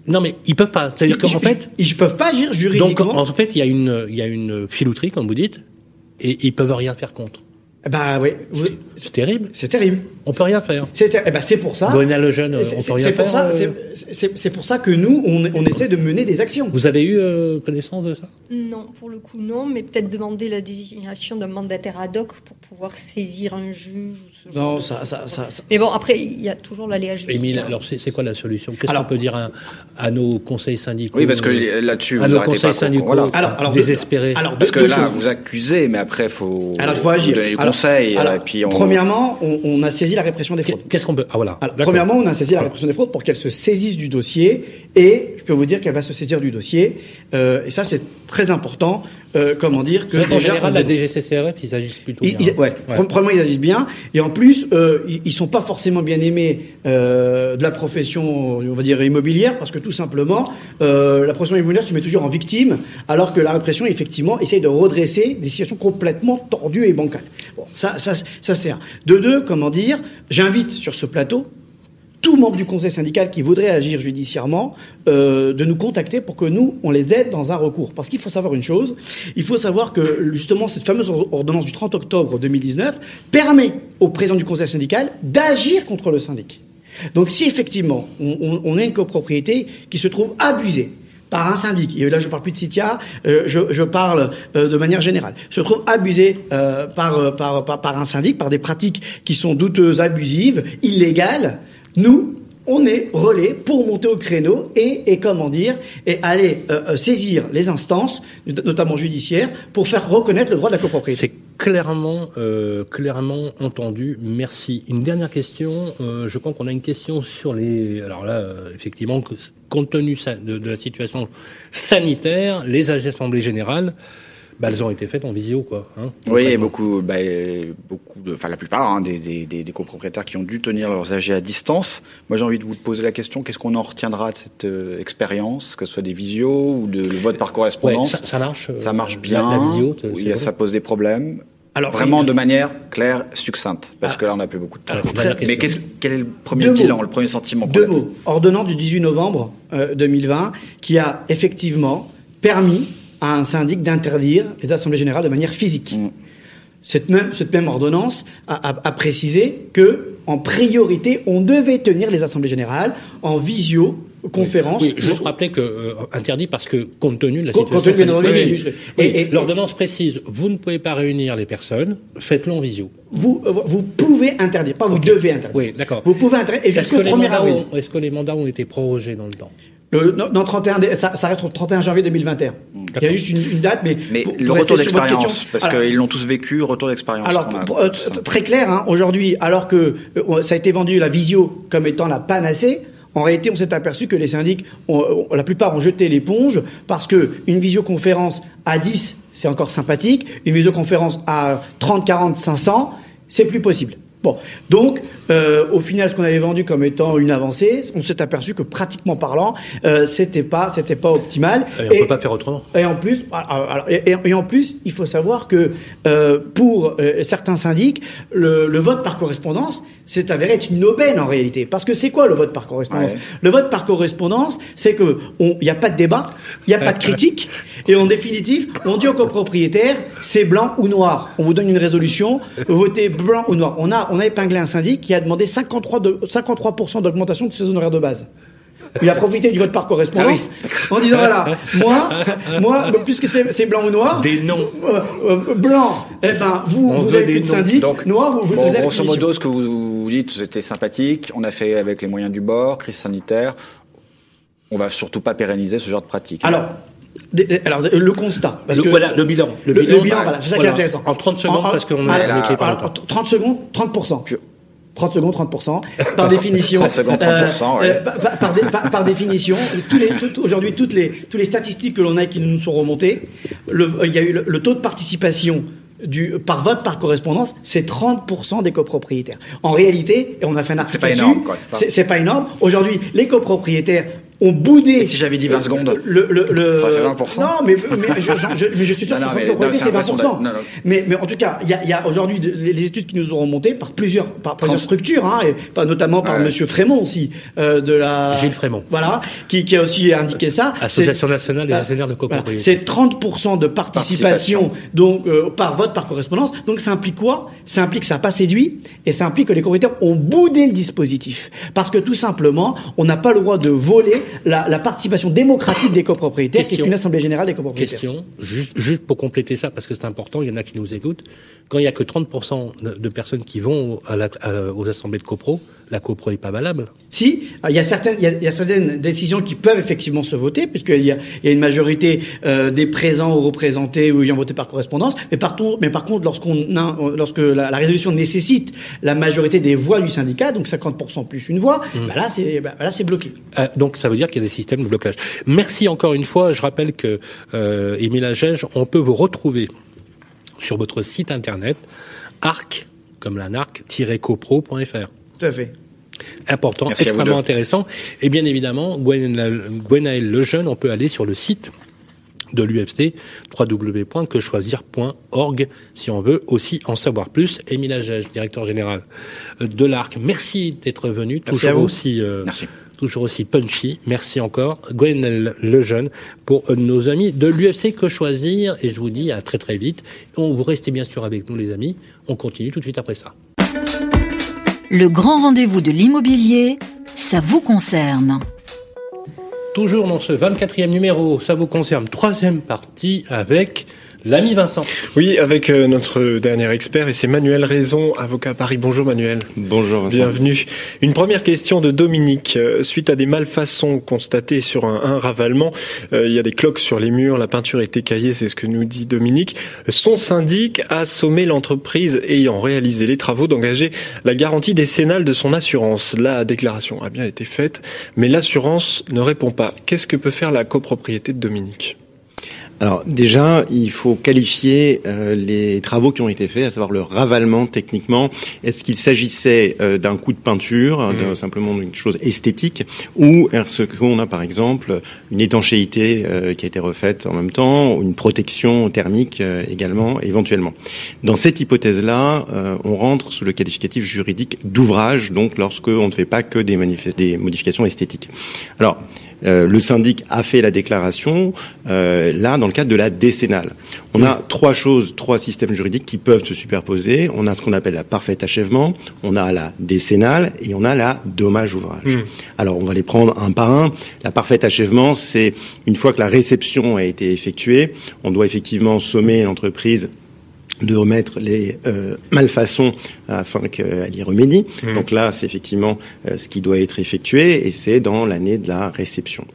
Non, mais ils peuvent pas. C'est-à-dire qu'en fait. Ils peuvent pas agir Donc, juridiquement. en fait, il y a une, il y a une filouterie, comme vous dites, et ils peuvent rien faire contre. Bah oui. C'est terrible. C'est terrible. On peut rien faire. C'est ter- eh ben, c'est pour ça. Lejeune, C'est- on c'est- peut rien c'est pour faire. ça. euh, c'est- C'est c'est pour ça que nous, on, on essaie de mener des actions. Vous avez eu euh, connaissance de ça? Non, pour le coup, non, mais peut-être demander la désignation d'un mandataire ad hoc pour pouvoir saisir un juge. ou ce genre Non, ça, ça, ça, ça- Mais bon, après, il y a toujours l'aléa judiciaire. Émile, alors c'est c'est quoi la solution? Qu'est-ce qu'on peut dire à, à nos conseils syndicaux? Oui, parce que là-dessus, à vous nos arrêtez conseils pas. syndicaux Voilà. Alors- alors, désespérés. alors, Parce que là, vous accusez, mais après, faut, Alors, il faut agir. Conseils. alors, et puis on... Premièrement, on, on a saisi la répression des fraudes. Qu'est-ce qu'on peut Ah voilà. Alors, premièrement, on a saisi la répression des fraudes pour qu'elle se saisisse du dossier et je peux vous dire qu'elle va se saisir du dossier euh, et ça c'est très important. Euh, comment dire que déjà, général, on- la DGCCRF, ils agissent plutôt ils, bien. ils- ouais, ils agissent bien. Et en plus, euh, ils, ils sont pas forcément bien aimés euh, de la profession, on va dire, immobilière, parce que tout simplement, euh, la profession immobilière se met toujours en victime, alors que la répression, effectivement, essaye de redresser des situations complètement tordues et bancales. Bon, ça, ça, ça un. De deux, comment dire, j'invite sur ce plateau tout membre du conseil syndical qui voudrait agir judiciairement euh, de nous contacter pour que nous, on les aide dans un recours. Parce qu'il faut savoir une chose, il faut savoir que justement cette fameuse ordonnance du 30 octobre 2019 permet au président du conseil syndical d'agir contre le syndic. Donc si effectivement on, on, on a une copropriété qui se trouve abusée, par un syndic, et là je parle plus de Citia, euh, je, je parle euh, de manière générale, se trouve abusé euh, par, euh, par, par, par un syndic, par des pratiques qui sont douteuses, abusives, illégales, nous, on est relais pour monter au créneau et, et comment dire, et aller euh, euh, saisir les instances, notamment judiciaires, pour faire reconnaître le droit de la copropriété. C'est clairement, euh, clairement entendu. Merci. Une dernière question. Je crois qu'on a une question sur les. Alors là, effectivement, compte tenu de, de la situation sanitaire, les assemblées générales, bah, elles ont été faites en visio, quoi. Hein, Oui, et beaucoup, bah, beaucoup de, enfin la plupart hein, des, des, des, des copropriétaires qui ont dû tenir leurs AG à distance. Moi, j'ai envie de vous poser la question qu'est-ce qu'on en retiendra de cette euh, expérience, que ce soit des visios ou de le vote par correspondance Ouais, ça- ça marche, euh, Ça marche la- bien. la visio, c'est- Oui, ça pose des problèmes. Alors, vraiment oui. de manière claire, succincte, parce que là, on n'a plus beaucoup de temps. Alors, Mais qu'est-ce, quel est le premier Deux bilan, mots. le premier sentiment Deux mots. Ordonnance du 18 novembre euh, 2020 qui a effectivement permis à un syndic d'interdire les assemblées générales de manière physique. Mm. Cette même, cette même ordonnance a, a- a précisé que, en priorité, on devait tenir les assemblées générales en visio-conférence. Oui, juste rappeler que euh, interdit parce que compte tenu de la Compte- situation compte tenu de la- sanitaire. oui, Oui, oui, oui. et- et- l'ordonnance précise vous ne pouvez pas réunir les personnes, faites-le en visio. Vous, euh, vous pouvez interdire, pas vous devez interdire. Oui, d'accord. Vous pouvez interdire, et Est-ce jusqu'au que, les 1er mandats avril. ont- est-ce que les mandats ont été prorogés dans le temps? Le, non, non, 31, dé- ça, ça reste au 31 janvier 2021. Il y a juste une, une date, mais, Mais pour- le pour retour d'expérience, parce qu'ils l'ont tous vécu, retour d'expérience. Alors, a. euh, très clair, hein, aujourd'hui, alors que euh, ça a été vendu la visio comme étant la panacée, en réalité, on s'est aperçu que les syndics, ont- ont- la plupart ont jeté l'éponge parce que une visioconférence à 10, c'est encore sympathique. Une visioconférence à 30, 40, 500, c'est plus possible. Bon, donc euh, au final, ce qu'on avait vendu comme étant une avancée, on s'est aperçu que pratiquement parlant, euh, c'était pas, c'était pas optimal. Et on peut pas faire autrement. Et en plus, alors, alors, et, et- et en plus, il faut savoir que euh, pour euh, certains syndics, le, le vote par correspondance c'est avéré être une aubaine en réalité. Parce que c'est quoi le vote par correspondance Ouais. Le vote par correspondance, c'est que il n'y a pas de débat, il n'y a pas de critique, et en définitive, on dit au copropriétaire, c'est blanc ou noir. On vous donne une résolution, votez blanc ou noir. On a, on a épinglé un syndic qui a demandé 53 de, 53% d'augmentation de ses honoraires de base. Il a profité du vote par correspondance en disant voilà, moi, moi, puisque c'est blanc ou noir, Des noms. euh, euh, blanc, eh ben vous, On vous avez plus de syndic, Donc, noir, vous, vous Bon, avez grosso modo, ce que vous, vous dites, c'était sympathique. On a fait avec les moyens du bord, crise sanitaire. On va surtout pas pérenniser ce genre de pratique. Alors, alors le constat, parce Le- que voilà, le bilan. le, le bilan, voilà, c'est ça qui est Voilà. intéressant. En 30 secondes, En- parce qu'on a là, alors, temps. 30 secondes, 30%. 30 secondes, 30%. Par définition. 30 secondes, 30%, ouais. euh, par, par- par dé- par- par définition, tous les, tout- aujourd'hui, toutes les, tous les statistiques que l'on a et qui nous sont remontées, le, il y a eu le, le taux de participation du, par vote par correspondance, c'est 30% des copropriétaires. En réalité, et on a fait un article pas énorme, c'est ça. c'est c'est pas énorme. Aujourd'hui, les copropriétaires ont boudé. Et si j'avais dit 20 secondes le, le, le- Ça aurait fait 20%? Non, mais, mais, je, je- je- mais je suis sûr Non, que non, mais- 60 non, c'est c'est 20%. impressionnant. Non, non. Mais, mais en tout cas, il y a, il y a aujourd'hui de- les, études qui nous ont remonté par plusieurs, par plusieurs structures, hein, et pas notamment par Ouais. Monsieur Frémont aussi, euh, de la. Gilles Frémont. Voilà, qui, qui a aussi indiqué ça. Association C'est- nationale des Ah, actionnaires de voilà. copropriété. C'est 30% de participation, donc euh, par vote par correspondance. Donc ça implique quoi? Ça implique que ça n'a pas séduit et ça implique que les copropriétaires ont boudé le dispositif parce que tout simplement, on n'a pas le droit de voler la, la participation démocratique des copropriétaires, qui est une assemblée générale des copropriétaires. Question, juste, juste pour compléter ça, parce que c'est important, il y en a qui nous écoutent. Quand il y a que 30% de de personnes qui vont à la- à- aux assemblées de copro, la copro est pas valable. Si, il y a certaines, il y a, il y a certaines décisions qui peuvent effectivement se voter, puisqu'il y a, il y a une majorité euh, des présents ou représentés ou ayant voté par correspondance. Mais par, contre- mais par contre, lorsqu'on lorsque la, la résolution nécessite la majorité des voix du syndicat, donc 50% plus une voix, bah là c'est, bah là c'est bloqué. Euh, donc ça veut dire qu'il y a des systèmes de blocage. Merci encore une fois. Je rappelle que euh, Émile on peut vous retrouver sur votre site internet arc comme la narc-copro.fr. Tout à fait. Important, Merci extrêmement intéressant. Et bien évidemment, Gwen- Gwenaël Lejeune, on peut aller sur le site de l'UFC, www.quechoisir.org, si on veut aussi en savoir plus. Émile Agege, directeur général de l'ARC, merci d'être venu. Merci à toujours vous. aussi, euh, Merci. toujours aussi punchy. Merci encore, Gwen Lejeune, pour euh, nos amis de l'UFC Que Choisir. Et je vous dis à très très vite. On vous restez bien sûr avec nous, les amis. On continue tout de suite après ça. Le grand rendez-vous de l'immobilier, ça vous concerne. Toujours dans ce 24e numéro, ça vous concerne, troisième partie avec L'ami Vincent. Oui, avec euh, notre dernier expert, et c'est Manuel Raison, avocat à Paris. Bonjour Manuel. Bonjour Vincent. Bienvenue. Une première question de Dominique. Euh, Suite à des malfaçons constatées sur un, un ravalement, euh, il y a des cloques sur les murs, la peinture est écaillée, c'est ce que nous dit Dominique. Son syndic a sommé l'entreprise ayant réalisé les travaux d'engager la garantie décennale de son assurance. La déclaration a bien été faite, mais l'assurance ne répond pas. Qu'est-ce que peut faire la copropriété de Dominique? Alors déjà, il faut qualifier euh, les travaux qui ont été faits, à savoir le ravalement techniquement. Est-ce qu'il s'agissait euh, d'un coup de peinture, Mmh. d'un- simplement d'une chose esthétique, ou est-ce qu'on a par exemple une étanchéité euh, qui a été refaite en même temps, ou une protection thermique euh, également, éventuellement? Dans cette hypothèse-là, euh, on rentre sous le qualificatif juridique d'ouvrage, donc lorsque on ne fait pas que des, des modifications esthétiques. Alors, euh, le syndic a fait la déclaration euh, là dans le cadre de la décennale. On a trois choses, trois systèmes juridiques qui peuvent se superposer. On a ce qu'on appelle la parfaite achèvement, on a la décennale et on a la dommage ouvrage. Alors on va les prendre un par un. La parfaite achèvement, c'est une fois que la réception a été effectuée, on doit effectivement sommer l'entreprise de remettre les euh, malfaçons afin qu'elle y remédie. Mmh. Donc là, c'est effectivement euh, ce qui doit être effectué et c'est dans l'année de la réception.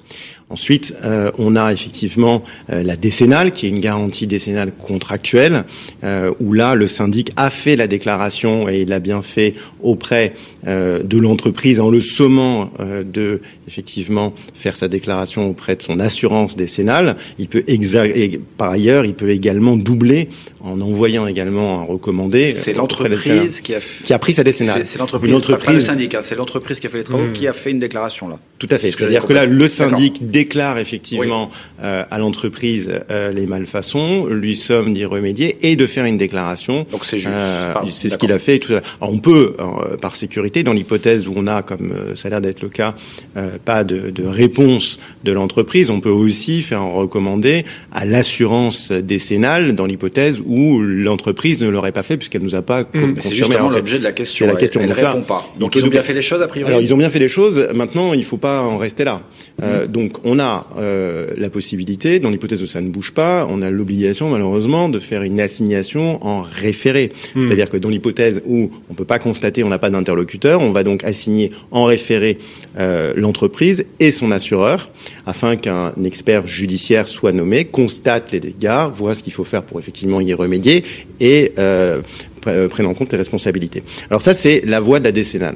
Ensuite, euh, on a effectivement euh, la décennale, qui est une garantie décennale contractuelle, euh, où là, le syndic a fait la déclaration et il l'a bien fait auprès euh, de l'entreprise en le sommant euh, de effectivement faire sa déclaration auprès de son assurance décennale. Il peut exa- et par ailleurs, il peut également doubler en envoyant également un recommandé. C'est euh, la l'entreprise qui a, qui a pris sa décennale. C'est- C'est l'entreprise, Une pas- pas le entreprise syndic. hein, c'est l'entreprise qui a fait les travaux Hmm. qui a fait une déclaration là. Tout à fait. Que C'est-à-dire que là, le syndic déclare effectivement euh, à l'entreprise euh, les malfaçons, lui somme d'y remédier et de faire une déclaration. Donc c'est juste. Euh, c'est ce qu'il a fait. et Tout ça. Alors, on peut, euh, par sécurité, dans l'hypothèse où on a, comme euh, ça a l'air d'être le cas, euh, pas de, de réponse de l'entreprise, on peut aussi faire un recommandé à l'assurance décennale dans l'hypothèse où l'entreprise ne l'aurait pas fait puisqu'elle nous a pas confirmé. C'est justement en fait. l'objet de la question. C'est la question. Elle, elle répond pas. Donc ils ont bien fait les choses a priori. alors ils ont bien fait les choses. Maintenant, il faut pas en rester là. Euh, Donc on a euh, la possibilité, dans l'hypothèse où ça ne bouge pas, on a l'obligation malheureusement de faire une assignation en référé. Hmm. C'est-à-dire que dans l'hypothèse où on peut pas constater, on n'a pas d'interlocuteur, on va donc assigner en référé euh, l'entreprise et son assureur afin qu'un expert judiciaire soit nommé, constate les dégâts, voit ce qu'il faut faire pour effectivement y remédier et euh, pre- prenne en compte les responsabilités. Alors ça, c'est la voie de la décennale.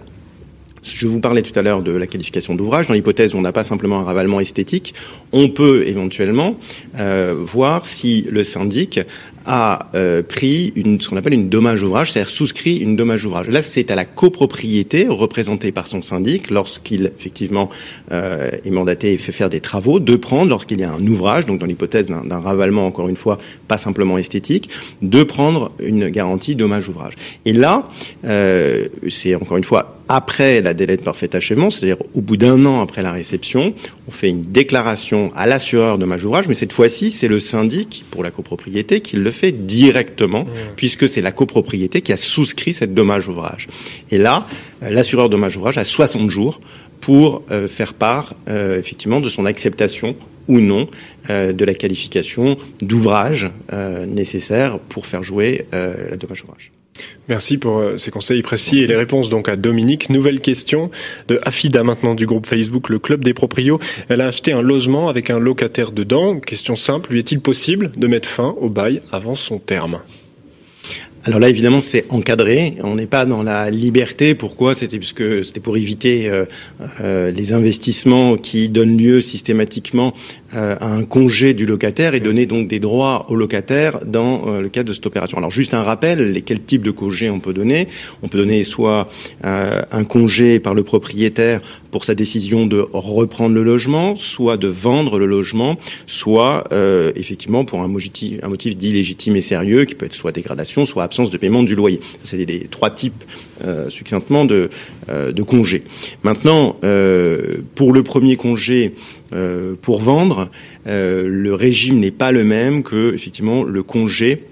Je vous parlais tout à l'heure de la qualification d'ouvrage. Dans l'hypothèse où on n'a pas simplement un ravalement esthétique, on peut éventuellement euh, voir si le syndic a euh, pris une, ce qu'on appelle une dommage ouvrage, c'est-à-dire souscrit une dommage ouvrage. Là, c'est à la copropriété représentée par son syndic, lorsqu'il effectivement euh, est mandaté et fait faire des travaux, de prendre, lorsqu'il y a un ouvrage, donc dans l'hypothèse d'un ravalement, encore une fois, pas simplement esthétique, de prendre une garantie dommage ouvrage. Et là, euh, c'est encore une fois après la délai de parfait achèvement, c'est-à-dire au bout d'un an après la réception, on fait une déclaration à l'assureur de dommage ouvrage, mais cette fois-ci, c'est le syndic pour la copropriété qui le fait directement, puisque c'est la copropriété qui a souscrit cette dommage ouvrage. Et là, l'assureur de dommage ouvrage a 60 jours pour euh, faire part euh, effectivement de son acceptation ou non euh, de la qualification d'ouvrage euh, nécessaire pour faire jouer euh, la dommage ouvrage. Merci pour euh, ces conseils précis et les réponses donc à Dominique. Nouvelle question de Afida maintenant du groupe Facebook Le Club des Proprios. Elle a acheté un logement avec un locataire dedans. Question simple, lui est-il possible de mettre fin au bail avant son terme? Alors là, évidemment, c'est encadré. On n'est pas dans la liberté. Pourquoi? C'était puisque c'était pour éviter euh, euh, les investissements qui donnent lieu systématiquement à un congé du locataire et donner donc des droits au locataire dans euh, le cadre de cette opération. Alors juste un rappel, les, quel type de congé on peut donner? On peut donner soit euh, un congé par le propriétaire pour sa décision de reprendre le logement, soit de vendre le logement, soit euh, effectivement pour un motif, un motif dit légitime et sérieux, qui peut être soit dégradation, soit absence de paiement du loyer. C'est les trois types euh, succinctement de, euh, congés. Maintenant, euh, pour le premier congé, euh, pour vendre, euh, le régime n'est pas le même que effectivement le congé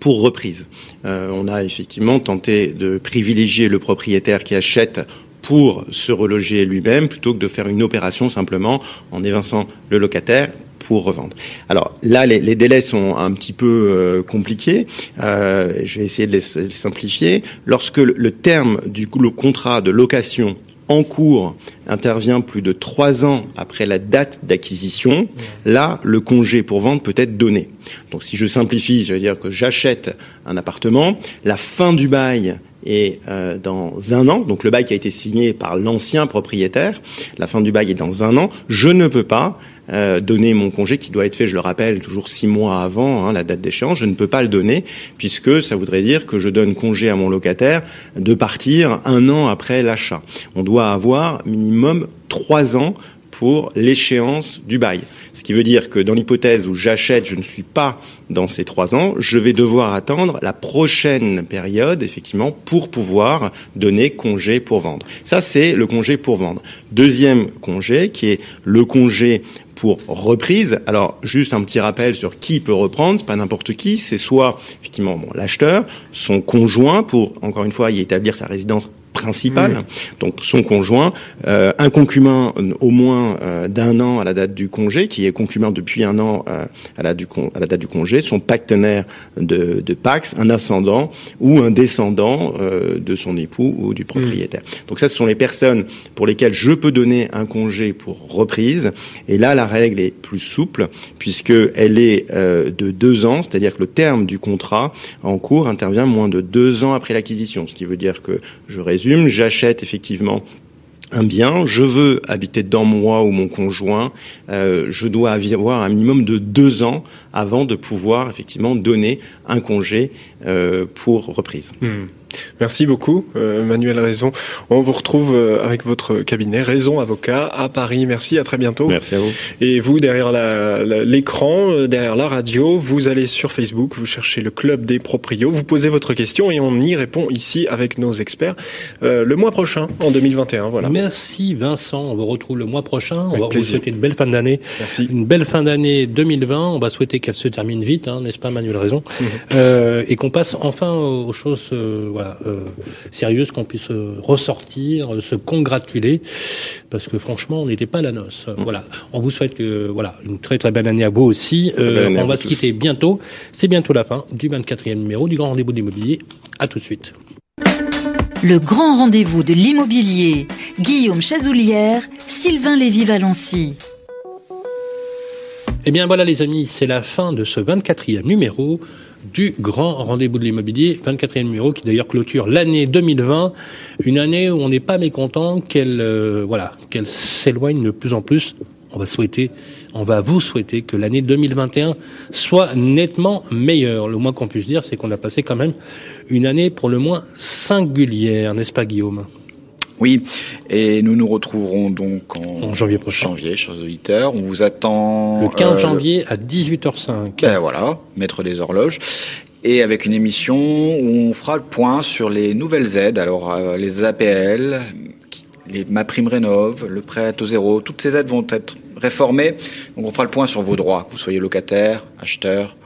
pour reprise. Euh, on a effectivement tenté de privilégier le propriétaire qui achète pour se reloger lui-même plutôt que de faire une opération simplement en évinçant le locataire pour revendre. Alors là, les, délais sont un petit peu compliqués. Je vais essayer de les, simplifier. Lorsque le, terme du contrat de location en cours intervient plus de trois ans après la date d'acquisition, là, le congé pour vente peut être donné. Donc, si je simplifie, je veux dire que j'achète un appartement, la fin du bail est euh, dans un an, donc le bail qui a été signé par l'ancien propriétaire, la fin du bail est dans un an, je ne peux pas euh, donner mon congé qui doit être fait, je le rappelle, toujours six mois avant hein, la date d'échéance. Je ne peux pas le donner puisque ça voudrait dire que je donne congé à mon locataire de partir un an après l'achat. On doit avoir minimum trois ans pour l'échéance du bail. Ce qui veut dire que dans l'hypothèse où j'achète, je ne suis pas dans ces trois ans, je vais devoir attendre la prochaine période, effectivement, pour pouvoir donner congé pour vendre. Ça, c'est le congé pour vendre. Deuxième congé, qui est le congé pour reprise. Alors, juste un petit rappel sur qui peut reprendre, pas n'importe qui, c'est soit effectivement l'acheteur, son conjoint pour encore une fois y établir sa résidence principale, mmh. donc son conjoint, euh, un concubin au moins euh, d'un an à la date du congé, qui est concubin depuis un an euh, à, la du à, la date du congé, son partenaire de, de Pax, un ascendant ou un descendant euh, de son époux ou du propriétaire. Mmh. Donc ça, ce sont les personnes pour lesquelles je peux donner un congé pour reprise. Et là, la règle est plus souple puisque elle est euh, de deux ans, c'est-à-dire que le terme du contrat en cours intervient moins de deux ans après l'acquisition, ce qui veut dire que je résume j'achète effectivement un bien, je veux habiter dedans moi ou mon conjoint, euh, je dois avoir un minimum de deux ans avant de pouvoir effectivement donner un congé euh, pour reprise. Hmm. Merci beaucoup, euh, Manuel Raison. On vous retrouve euh, avec votre cabinet Raison Avocat à Paris. Merci, à très bientôt. Merci à vous. Et vous, derrière l'écran, la, la, euh, derrière la radio, vous allez sur Facebook, vous cherchez le Club des Proprios, vous posez votre question et on y répond ici avec nos experts euh, le mois prochain, en 2021. Voilà. Merci Vincent, on vous retrouve le mois prochain. Avec on va plaisir. vous souhaiter une belle fin d'année. Merci. Une belle fin d'année 2020. On va souhaiter qu'elle se termine vite, hein, n'est-ce pas Manuel Raison? Mmh. euh, Et qu'on passe enfin aux choses... Euh, voilà, euh, sérieuse, qu'on puisse euh, ressortir, euh, se congratuler, parce que franchement, on n'était pas à la noce. Mmh. Voilà. On vous souhaite que, voilà, une très très belle année à vous aussi. Euh, on va se quitter bientôt. C'est bientôt la fin du 24e numéro du Grand Rendez-vous de l'immobilier. À tout de suite. Le grand rendez-vous de l'immobilier. Guillaume Chazoulière, Sylvain Lévy-Valency. Eh bien voilà les amis, c'est la fin de ce 24e numéro du grand rendez-vous de l'immobilier, 24e numéro, qui d'ailleurs clôture l'année 2020, une année où on n'est pas mécontent qu'elle euh, voilà, qu'elle s'éloigne de plus en plus. On va souhaiter, on va vous souhaiter que l'année 2021 soit nettement meilleure. Le moins qu'on puisse dire, c'est qu'on a passé quand même une année pour le moins singulière, n'est-ce pas Guillaume? Oui, et nous nous retrouverons donc en, en janvier prochain. Janvier, chers auditeurs. On vous attend le 15 euh, janvier à 18h05. Ben voilà, mettre des horloges et avec une émission où on fera le point sur les nouvelles aides, alors euh, les APL, les ma prime rénov, le prêt à taux zéro, toutes ces aides vont être réformées. Donc on fera le point sur vos droits, que vous soyez locataire, acheteur,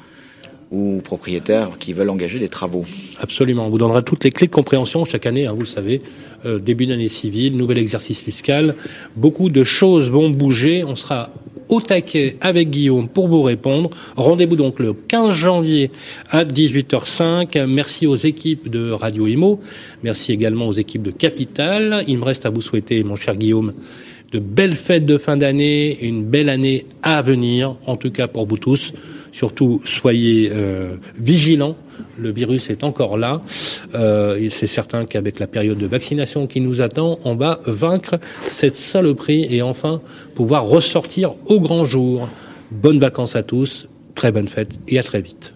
ou propriétaires qui veulent engager des travaux. Absolument. On vous donnera toutes les clés de compréhension chaque année, hein, vous le savez. Euh, début d'année civile, nouvel exercice fiscal. Beaucoup de choses vont bouger. On sera au taquet avec Guillaume pour vous répondre. Rendez-vous donc le 15 janvier à 18h05. Merci aux équipes de Radio Imo. Merci également aux équipes de Capital. Il me reste à vous souhaiter, mon cher Guillaume, de belles fêtes de fin d'année, une belle année à venir, en tout cas pour vous tous. Surtout, soyez euh, vigilants. Le virus est encore là. Euh, c'est certain qu'avec la période de vaccination qui nous attend, on va vaincre cette saloperie et enfin pouvoir ressortir au grand jour. Bonnes vacances à tous, très bonnes fêtes et à très vite.